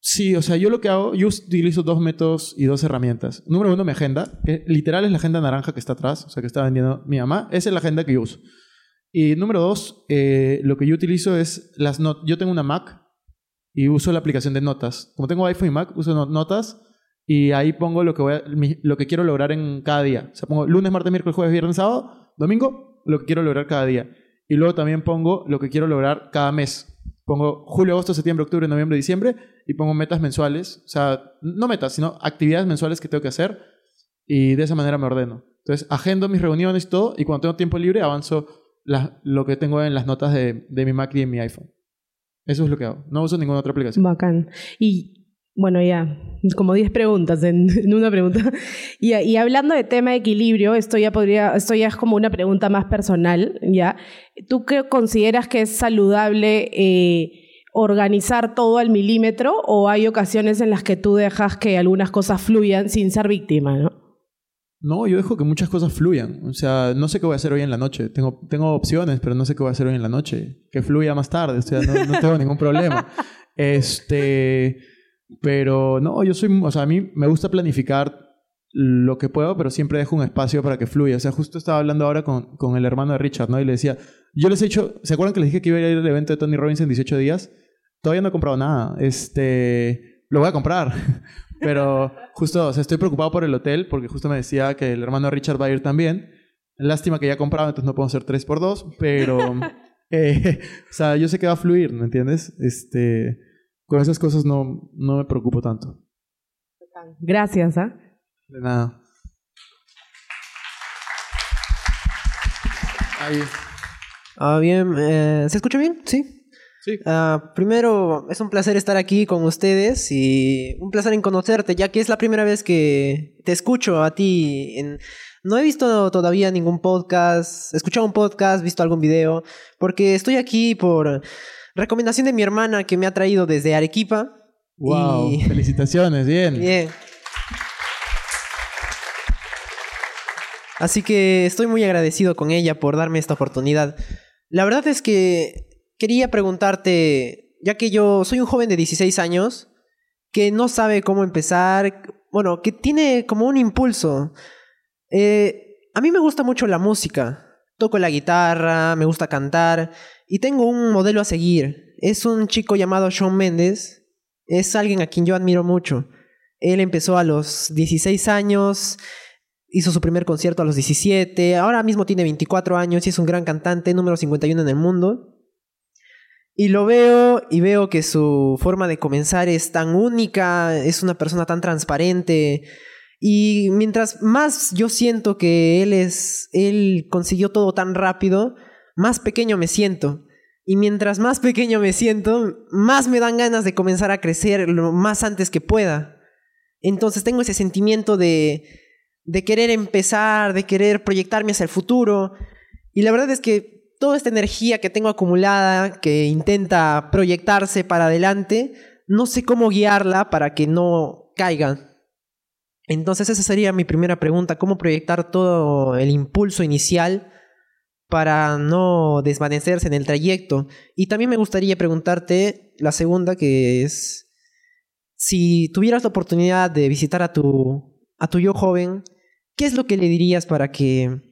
sí, o sea, yo lo que hago, yo utilizo dos métodos y dos herramientas. Número uno, mi agenda, que literal es la agenda naranja que está atrás, o sea, que está vendiendo mi mamá. Esa es la agenda que yo uso. Y número dos, eh, lo que yo utilizo es las notas. Yo tengo una Mac y uso la aplicación de notas. Como tengo iPhone y Mac, uso no- notas y ahí pongo lo que, voy a- lo que quiero lograr en cada día. O sea, pongo lunes, martes, miércoles, jueves, viernes, sábado, domingo, lo que quiero lograr cada día. Y luego también pongo lo que quiero lograr cada mes. Pongo julio, agosto, septiembre, octubre, noviembre, diciembre y pongo metas mensuales. O sea, no metas, sino actividades mensuales que tengo que hacer y de esa manera me ordeno. Entonces, agendo mis reuniones y todo y cuando tengo tiempo libre avanzo lo que tengo en las notas de, de mi Mac y de mi iPhone. Eso es lo que hago. No uso ninguna otra aplicación. Bacán. Y bueno, ya, como 10 preguntas en, en una pregunta. Y, y hablando de tema de equilibrio, esto ya podría, esto ya es como una pregunta más personal, ¿ya? ¿Tú qué consideras que es saludable eh, organizar todo al milímetro o hay ocasiones en las que tú dejas que algunas cosas fluyan sin ser víctima, ¿no? No, yo dejo que muchas cosas fluyan. O sea, no sé qué voy a hacer hoy en la noche. Tengo, tengo opciones, pero no sé qué voy a hacer hoy en la noche. Que fluya más tarde. O sea, no, no tengo ningún problema. Este, pero no, yo soy, o sea, a mí me gusta planificar lo que puedo, pero siempre dejo un espacio para que fluya. O sea, justo estaba hablando ahora con, con el hermano de Richard, ¿no? Y le decía, yo les he hecho, ¿se acuerdan que les dije que iba a ir al evento de Tony Robbins en 18 días? Todavía no he comprado nada. Este, lo voy a comprar. Pero justo, o sea, estoy preocupado por el hotel porque justo me decía que el hermano de Richard va a ir también. Lástima que ya he comprado, entonces no puedo hacer 3 por 2 pero eh, o sea, yo sé que va a fluir, ¿me entiendes? Este, con esas cosas no, no me preocupo tanto. Gracias, ¿ah? De nada. Ahí. Ah, bien, eh, ¿se escucha bien? Sí. Sí. Ah, primero, es un placer estar aquí con ustedes y un placer en conocerte, ya que es la primera vez que te escucho a ti. En... No he visto todavía ningún podcast, he escuchado un podcast, visto algún video, porque estoy aquí por recomendación de mi hermana que me ha traído desde Arequipa. Wow, Y- felicitaciones, bien. Bien. Así que estoy muy agradecido con ella por darme esta oportunidad. La verdad es que quería preguntarte, ya que yo soy un joven de 16 años que no sabe cómo empezar, bueno, que tiene como un impulso. Eh, a mí me gusta mucho la música, toco la guitarra, me gusta cantar y tengo un modelo a seguir. Es un chico llamado Shawn Mendes, es alguien a quien yo admiro mucho. Él empezó a los 16 años, hizo su primer concierto a los 17, ahora mismo tiene 24 años y es un gran cantante, número 51 en el mundo. Y lo veo y veo que su forma de comenzar es tan única, es una persona tan transparente. Y mientras más yo siento que él es, él consiguió todo tan rápido, más pequeño me siento. Y mientras más pequeño me siento, más me dan ganas de comenzar a crecer lo más antes que pueda. Entonces tengo ese sentimiento de, de querer empezar, de querer proyectarme hacia el futuro. Y la verdad es que toda esta energía que tengo acumulada, que intenta proyectarse para adelante, no sé cómo guiarla para que no caiga. Entonces esa sería mi primera pregunta, ¿cómo proyectar todo el impulso inicial para no desvanecerse en el trayecto? Y también me gustaría preguntarte la segunda, que es, si tuvieras la oportunidad de visitar a tu, a tu yo joven, ¿qué es lo que le dirías para que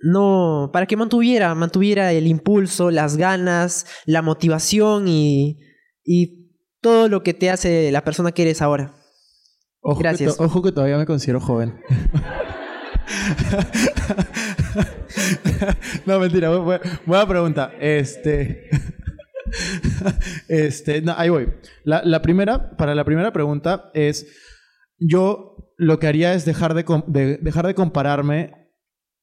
no, para que mantuviera, mantuviera el impulso, las ganas, la motivación y, y todo lo que te hace la persona que eres ahora? Ojo Gracias. Que ojo que todavía me considero joven. no, mentira. bu- bu- Buena pregunta. Este. este. No, ahí voy. La, la primera, para la primera pregunta es. Yo lo que haría es dejar de, de- dejar de compararme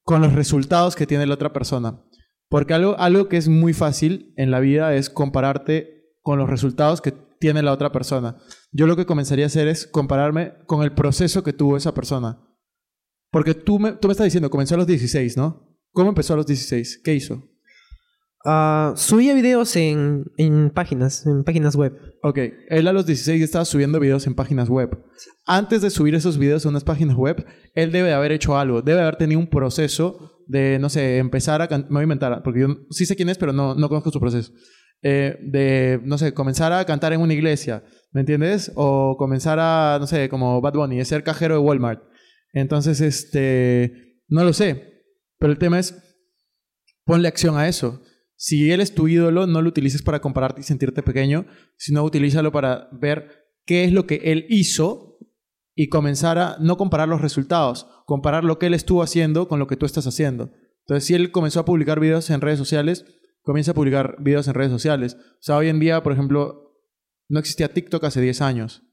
con los resultados que tiene la otra persona. Porque algo, algo que es muy fácil en la vida es compararte con los resultados que tiene la otra persona. Yo lo que comenzaría a hacer es compararme con el proceso que tuvo esa persona. Porque tú me, tú me estás diciendo, comenzó a los 16, ¿no? ¿Cómo empezó a los 16? ¿Qué hizo? Ah, subía videos en, en páginas, en páginas web. Ok, él a los 16 estaba subiendo videos en páginas web. Antes de subir esos videos a unas páginas web, él debe de haber hecho algo, debe haber tenido un proceso de, no sé, empezar a... Me voy a inventar, porque yo sí sé quién es, pero no, no conozco su proceso. Eh, de, no sé, comenzar a cantar en una iglesia, ¿me entiendes? O comenzar a, no sé, como Bad Bunny, ser cajero de Walmart. Entonces, este, no lo sé. Pero el tema es, ponle acción a eso. Si él es tu ídolo, no lo utilices para compararte y sentirte pequeño, sino utilízalo para ver qué es lo que él hizo y comenzar a no comparar los resultados, comparar lo que él estuvo haciendo con lo que tú estás haciendo. Entonces, si él comenzó a publicar videos en redes sociales, comienza a publicar videos en redes sociales. O sea, hoy en día, por ejemplo, no existía TikTok hace 10 años.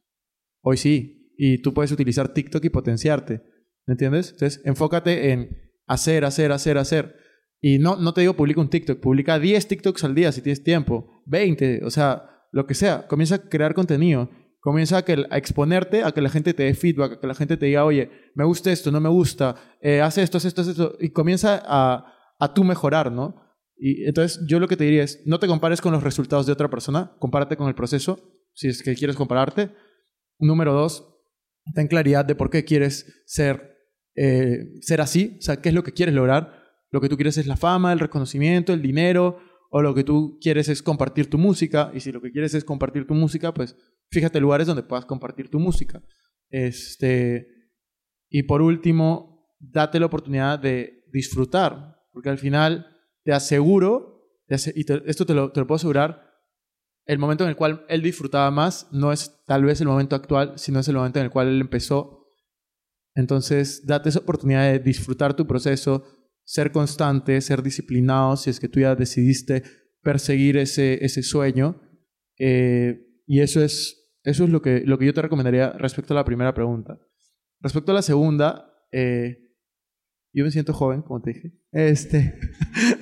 Hoy sí. Y tú puedes utilizar TikTok y potenciarte. ¿Me entiendes? Entonces, enfócate en hacer, hacer, hacer, hacer. Y no, no te digo publica un TikTok, publica 10 TikToks al día si tienes tiempo, 20, o sea, lo que sea. Comienza a crear contenido, comienza a, que, a exponerte, a que la gente te dé feedback, a que la gente te diga, oye, me gusta esto, no me gusta, eh, esto, haz esto, haz esto, y comienza a, a tú mejorar, ¿no? Y entonces yo lo que te diría es, no te compares con los resultados de otra persona, compárate con el proceso, si es que quieres compararte. Número dos, ten claridad de por qué quieres ser, eh, ser así, o sea, qué es lo que quieres lograr. Lo que tú quieres es la fama, el reconocimiento, el dinero, o lo que tú quieres es compartir tu música. Y si lo que quieres es compartir tu música, pues fíjate lugares donde puedas compartir tu música. Este, y por último, date la oportunidad de disfrutar, porque al final te aseguro, y esto te lo, te lo puedo asegurar, el momento en el cual él disfrutaba más no es tal vez el momento actual, sino es el momento en el cual él empezó. Entonces, date esa oportunidad de disfrutar tu proceso, ser constante, ser disciplinado, si es que tú ya decidiste perseguir ese, ese sueño. Eh, y eso es, eso es lo, que, lo que yo te recomendaría respecto a la primera pregunta. Respecto a la segunda, eh, yo me siento joven, como te dije. Este,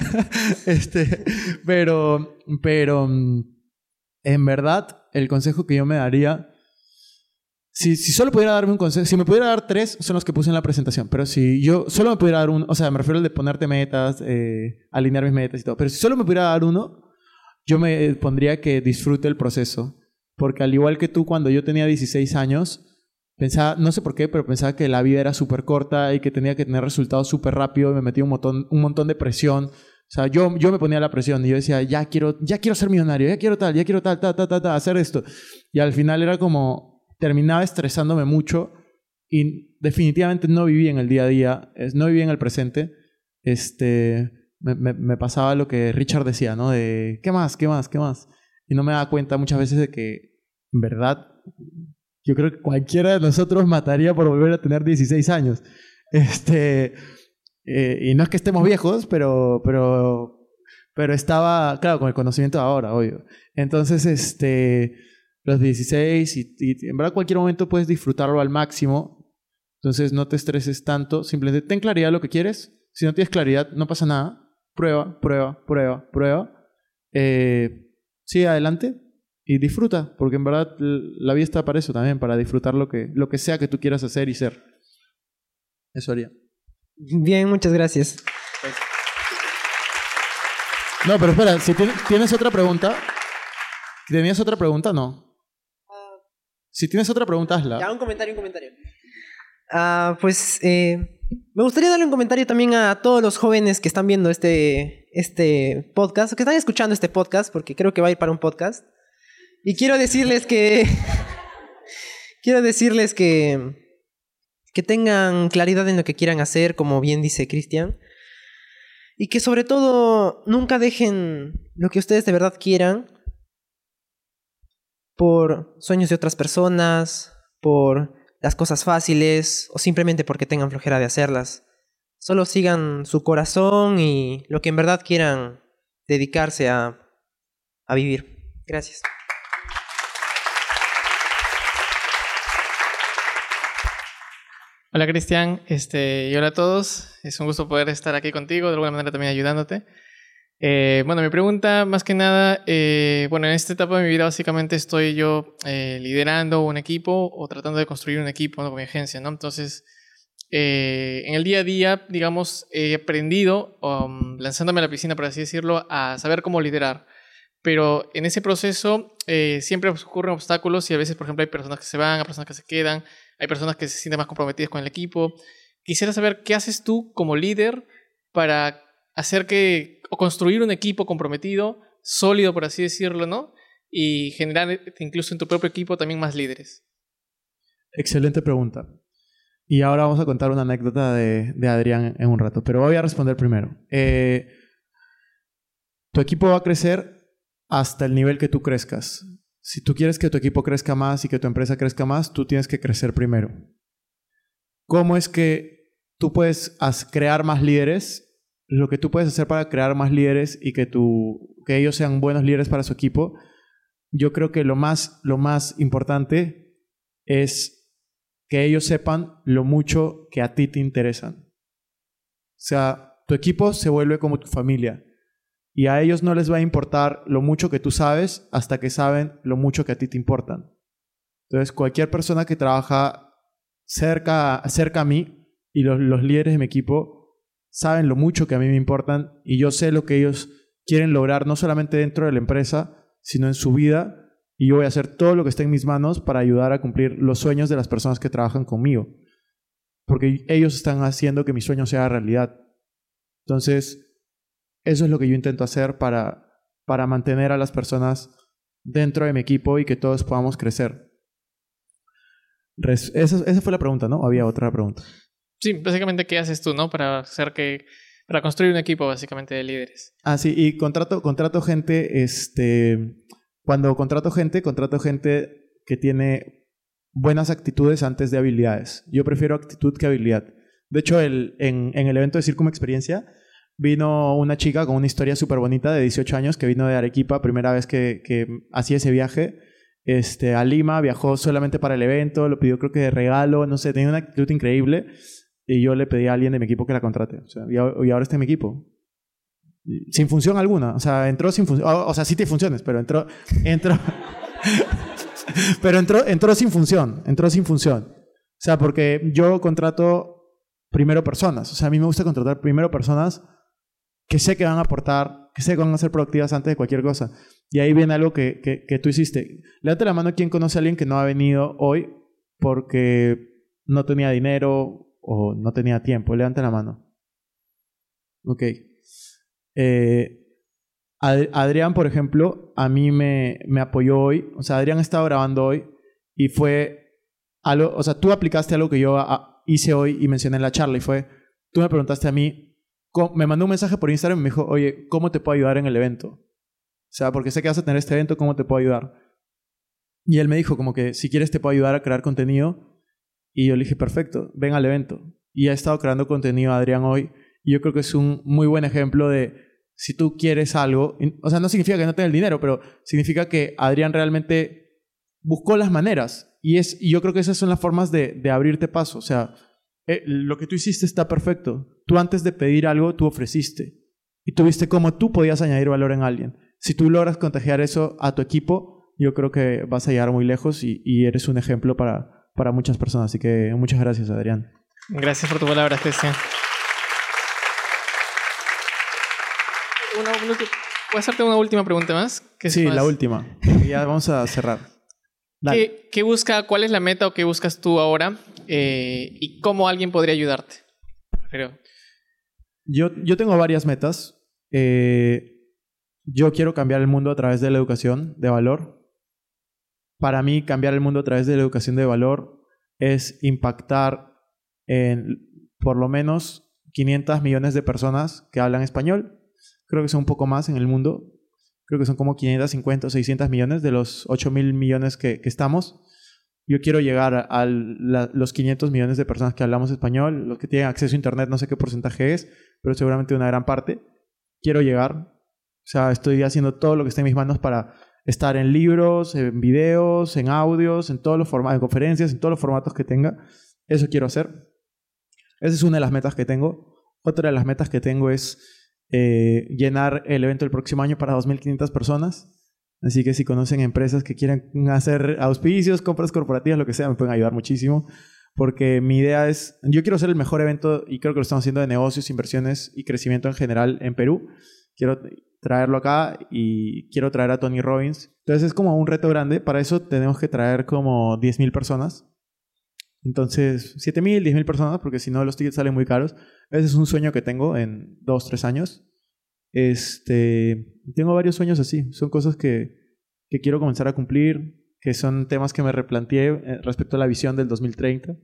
este, pero, pero, en verdad, el consejo que yo me daría, si, solo pudiera darme un consejo, si me pudiera dar tres, son los que puse en la presentación, pero si yo solo me pudiera dar un, o sea, me refiero al de ponerte metas, eh, alinear mis metas y todo, pero si solo me pudiera dar uno, yo me pondría que disfrute el proceso, porque al igual que tú, cuando yo tenía 16 años, pensaba, no sé por qué, pero pensaba que la vida era súper corta y que tenía que tener resultados súper rápido, y me metía un montón, un montón de presión. O sea, yo, yo me ponía la presión y yo decía, ya quiero, ya quiero ser millonario, ya quiero tal, ya quiero tal, tal, tal, tal, tal, hacer esto. Y al final era como, terminaba estresándome mucho y definitivamente no vivía en el día a día, no vivía en el presente. Este, me, me- me pasaba lo que Richard decía, ¿no? De, ¿qué más? ¿Qué más? ¿Qué más? Y no me daba cuenta muchas veces de que, en verdad, yo creo que cualquiera de nosotros mataría por volver a tener 16 años. Este, eh, y no es que estemos viejos, pero, pero, pero estaba, claro, con el conocimiento de ahora, obvio. Entonces, este, los 16 y, en verdad cualquier momento puedes disfrutarlo al máximo. Entonces no te estreses tanto, simplemente ten claridad lo que quieres. Si no tienes claridad, no pasa nada. Prueba, prueba, prueba, prueba. Eh, sigue adelante y disfruta, porque en verdad la vida está para eso también, para disfrutar lo que, lo que sea que tú quieras hacer y ser. Eso haría. Bien, muchas gracias. No, pero espera, si tien- tienes otra pregunta. ¿Tenías otra pregunta? No. Si tienes otra pregunta, hazla. Ya, un comentario, un comentario. Ah, pues eh, me gustaría darle un comentario también a todos los jóvenes que están viendo este, este podcast, que están escuchando este podcast, porque creo que va a ir para un podcast. Y quiero decirles que. quiero decirles que. Que tengan claridad en lo que quieran hacer, como bien dice Cristian. Y que sobre todo nunca dejen lo que ustedes de verdad quieran por sueños de otras personas, por las cosas fáciles o simplemente porque tengan flojera de hacerlas. Solo sigan su corazón y lo que en verdad quieran dedicarse a, a vivir. Gracias. Hola Cristian, este, y hola a todos. Es un gusto poder estar aquí contigo, de alguna manera también ayudándote. Eh, bueno, mi pregunta más que nada, eh, bueno, en esta etapa de mi vida básicamente estoy yo eh, liderando un equipo o tratando de construir un equipo ¿no? con mi agencia, ¿no? Entonces, eh, en el día a día, digamos, he aprendido, um, lanzándome a la piscina, por así decirlo, a saber cómo liderar. Pero en ese proceso eh, siempre ocurren obstáculos y a veces, por ejemplo, hay personas que se van, hay personas que se quedan, hay personas que se sienten más comprometidas con el equipo. Quisiera saber qué haces tú como líder para hacer que, o construir un equipo comprometido, sólido, por así decirlo, ¿no? Y generar eh, incluso en tu propio equipo también más líderes. Excelente pregunta. Y ahora vamos a contar una anécdota de, Adrián en un rato, pero voy a responder primero. Eh, tu equipo va a crecer hasta el nivel que tú crezcas. Si tú quieres que tu equipo crezca más y que tu empresa crezca más, tú tienes que crecer primero. ¿Cómo es que tú puedes crear más líderes? Lo que tú puedes hacer para crear más líderes y que, tu, que ellos sean buenos líderes para su equipo, yo creo que lo más, lo más importante es que ellos sepan lo mucho que a ti te interesan. O sea, tu equipo se vuelve como tu familia. Y a ellos no les va a importar lo mucho que tú sabes hasta que saben lo mucho que a ti te importan. Entonces, cualquier persona que trabaja cerca, cerca a mí y los, los líderes de mi equipo saben lo mucho que a mí me importan y yo sé lo que ellos quieren lograr, no solamente dentro de la empresa, sino en su vida. Y yo voy a hacer todo lo que esté en mis manos para ayudar a cumplir los sueños de las personas que trabajan conmigo. Porque ellos están haciendo que mi sueño sea realidad. Entonces, eso es lo que yo intento hacer para, para mantener a las personas dentro de mi equipo y que todos podamos crecer. Res- esa, esa fue la pregunta, ¿no? ¿O Había otra pregunta. Sí, básicamente, ¿qué haces tú, no? Para hacer que, para construir un equipo, básicamente, de líderes. Ah, sí, y contrato, contrato gente, este, cuando contrato gente, contrato gente que tiene buenas actitudes antes de habilidades. Yo prefiero actitud que habilidad. De hecho, el, en, en el evento de Circum Experiencia vino una chica con una historia súper bonita de 18 años que vino de Arequipa, primera vez que, que hacía ese viaje este, a Lima, viajó solamente para el evento, lo pidió creo que de regalo, no sé, tenía una actitud increíble y yo le pedí a alguien de mi equipo que la contrate. O sea, y, ahora está en mi equipo. Sin función alguna. O sea, entró sin función. O sea, sí tiene funciones, pero entró. entró pero entró, entró sin función. Entró sin función. O sea, porque yo contrato primero personas. O sea, a mí me gusta contratar primero personas que sé que van a aportar, que sé que van a ser productivas antes de cualquier cosa. Y ahí viene algo que, que, que tú hiciste. Levante la mano quien conoce a alguien que no ha venido hoy porque no tenía dinero o no tenía tiempo. Levante la mano. Ok. Eh, Ad- Adrián, por ejemplo, a mí me, me apoyó hoy. O sea, Adrián estaba grabando hoy y fue algo, o sea, tú aplicaste algo que yo ah, hice hoy y mencioné en la charla y fue, tú me preguntaste a mí, me mandó un mensaje por Instagram y me dijo, oye, ¿cómo te puedo ayudar en el evento? O sea, porque sé que vas a tener este evento, ¿cómo te puedo ayudar? Y él me dijo como que si quieres te puedo ayudar a crear contenido. Y yo le dije, perfecto, ven al evento. Y ha estado creando contenido Adrián hoy. Y yo creo que es un muy buen ejemplo de si tú quieres algo, o sea, no significa que no tenga el dinero, pero significa que Adrián realmente buscó las maneras. Y, es, y yo creo que esas son las formas de, de abrirte paso. O sea, eh, lo que tú hiciste está perfecto. Tú antes de pedir algo, tú ofreciste. Y tú viste cómo tú podías añadir valor en alguien. Si tú logras contagiar eso a tu equipo, yo creo que vas a llegar muy lejos y, y eres un ejemplo para, para muchas personas. Así que muchas gracias, Adrián. Gracias por tu palabra, Cristian. A hacerte una última pregunta más. Sí, más- la última. Ya vamos a cerrar. ¿Qué, qué busca, ¿Cuál es la meta o qué buscas tú ahora? Eh, ¿Y cómo alguien podría ayudarte? Yo, yo tengo varias metas. Eh, yo quiero cambiar el mundo a través de la educación de valor. Para mí, cambiar el mundo a través de la educación de valor es impactar en por lo menos 500 millones de personas que hablan español. Creo que son un poco más en el mundo. Creo que son como 550 o 600 millones de los 8 mil millones que estamos. Yo quiero llegar a, los 500 millones de personas que hablamos español, los que tienen acceso a Internet, no sé qué porcentaje es, pero seguramente una gran parte. Quiero llegar. O sea, estoy haciendo todo lo que esté en mis manos para estar en libros, en videos, en audios, en todos los formatos, en conferencias, en todos los formatos que tenga. Eso quiero hacer. Esa es una de las metas que tengo. Otra de las metas que tengo es eh, llenar el evento el próximo año para 2.500 personas. Así que si conocen empresas que quieren hacer auspicios, compras corporativas, lo que sea, me pueden ayudar muchísimo. Porque mi idea es, yo quiero ser el mejor evento y creo que lo estamos haciendo de negocios, inversiones y crecimiento en general en Perú. Quiero traerlo acá y quiero traer a Tony Robbins. Entonces es como un reto grande. Para eso tenemos que traer como 10.000 personas. Entonces, 7.000, 10.000 personas, porque si no los tickets salen muy caros. Ese es un sueño que tengo en dos, tres años. Este, tengo varios sueños así. Son cosas que, que quiero comenzar a cumplir, que son temas que me replanteé eh, respecto a la visión del 2030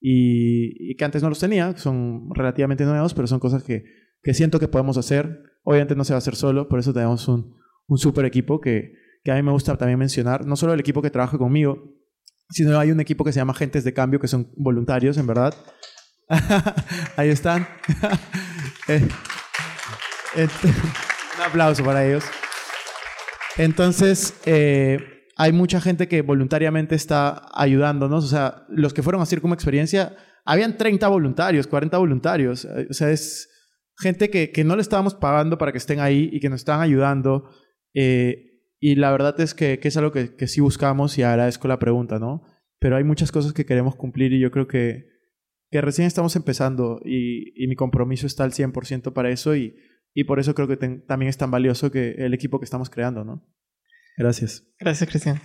y, y que antes no los tenía. Son relativamente nuevos, pero son cosas que, que siento que podemos hacer. Obviamente no se va a hacer solo, por eso tenemos un, un super equipo que, que a mí me gusta también mencionar. No solo el equipo que trabaja conmigo, sino hay un equipo que se llama Agentes de Cambio, que son voluntarios, en verdad. Ahí están. Un aplauso para ellos. Entonces, eh, hay mucha gente que voluntariamente está ayudándonos. O sea, los que fueron a hacer como experiencia, habían 30 voluntarios, 40 voluntarios. Eh, O sea, es gente que, que no le estábamos pagando para que estén ahí y que nos están ayudando. Eh, y la verdad es que, que es algo que, que sí buscamos y agradezco la pregunta, ¿no? Pero hay muchas cosas que queremos cumplir y yo creo que, que recién estamos empezando y, y mi compromiso está al 100% para eso y, y por eso creo que ten- también es tan valioso que el equipo que estamos creando, ¿no? Gracias. gracias, Cristian.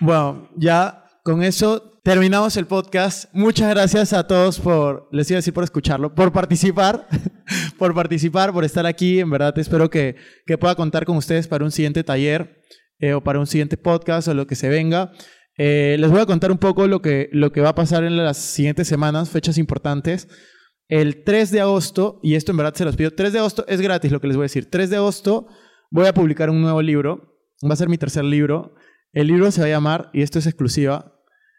Bueno, ya con eso terminamos el podcast. Muchas gracias a todos por, les iba a decir por escucharlo, por participar, por participar, por estar aquí. En verdad espero que, que pueda contar con ustedes para un siguiente taller eh, o para un siguiente podcast o lo que se venga. Eh, les voy a contar un poco lo que, lo que va a pasar en las siguientes semanas, fechas importantes. El 3 de agosto, y esto en verdad se los pido, 3 de agosto es gratis lo que les voy a decir. 3 de agosto voy a publicar un nuevo libro. Va a ser mi tercer libro. El libro se va a llamar, y esto es exclusiva,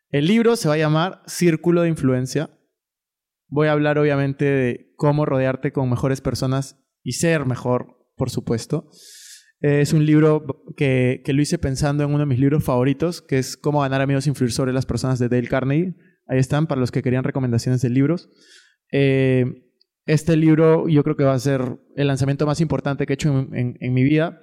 el libro se va a llamar Círculo de Influencia. Voy a hablar obviamente de cómo rodearte con mejores personas y ser mejor, por supuesto. Eh, es un libro que, que lo hice pensando en uno de mis libros favoritos, que es Cómo ganar amigos e influir sobre las personas de Dale Carnegie. Ahí están, para los que querían recomendaciones de libros. Eh, este libro yo creo que va a ser el lanzamiento más importante que he hecho en, en- en mi vida.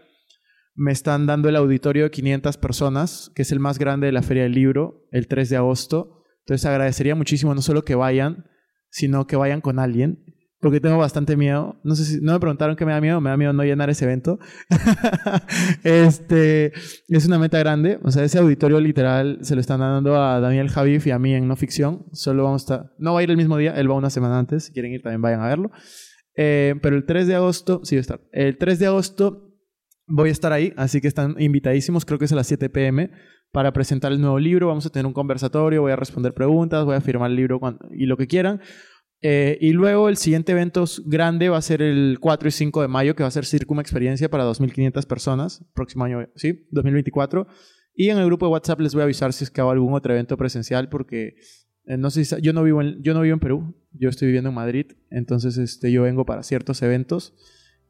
Me están dando el auditorio de 500 personas, que es el más grande de la Feria del Libro, el 3 de agosto. Entonces agradecería muchísimo no solo que vayan, sino que vayan con alguien, porque tengo bastante miedo. No sé si no me preguntaron qué me da miedo, me da miedo no llenar ese evento. este es una meta grande, o sea, ese auditorio literal se lo están dando a Daniel Javif y a mí en no ficción. Solo vamos a no va a ir el mismo día, él va una semana antes. Si quieren ir también vayan a verlo. Eh, pero el 3 de agosto, sí va a estar. El 3 de agosto voy a estar ahí, así que están invitadísimos, creo que es a las 7 pm, para presentar el nuevo libro. Vamos a tener un conversatorio, voy a responder preguntas, voy a firmar el libro cuando- y lo que quieran. Eh, y luego el siguiente evento grande va a ser el 4 y 5 de mayo, que va a ser Circuma Experiencia para 2.500 personas, próximo año, sí, 2024. Y en el grupo de WhatsApp les voy a avisar si es que hago algún otro evento presencial, porque eh, no sé si yo no vivo en, yo no vivo en Perú, yo estoy viviendo en Madrid, entonces este, yo vengo para ciertos eventos.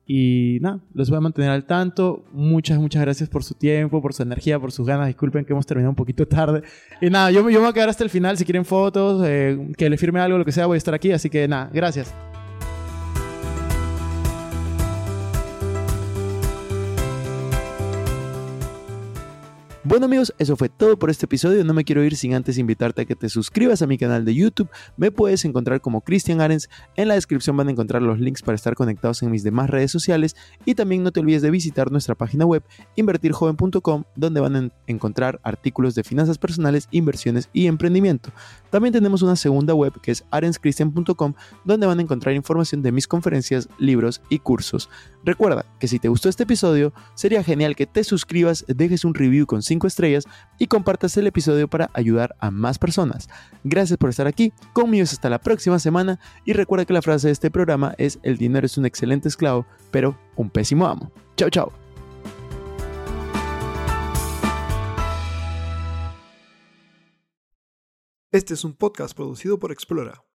Y nada, los voy a mantener al tanto. Muchas, muchas gracias por su tiempo, por su energía, por sus ganas. Disculpen que hemos terminado un poquito tarde. Y nada, yo, yo me voy a quedar hasta el final. Si quieren fotos, eh, que le firme algo, lo que sea, voy a estar aquí. Así que nada, gracias. Bueno amigos, eso fue todo por este episodio. No me quiero ir sin antes invitarte a que te suscribas a mi canal de YouTube. Me puedes encontrar como Cristian Arens. En la descripción van a encontrar los links para estar conectados en mis demás redes sociales. Y también no te olvides de visitar nuestra página web invertirjoven.com donde van a encontrar artículos de finanzas personales, inversiones y emprendimiento. También tenemos una segunda web que es arenscristian.com donde van a encontrar información de mis conferencias, libros y cursos. Recuerda que si te gustó este episodio, sería genial que te suscribas, dejes un review con 5 estrellas y compartas el episodio para ayudar a más personas. Gracias por estar aquí, conmigo hasta la próxima semana y recuerda que la frase de este programa es el dinero es un excelente esclavo, pero un pésimo amo. Chao, chao. Este es un podcast producido por Explora.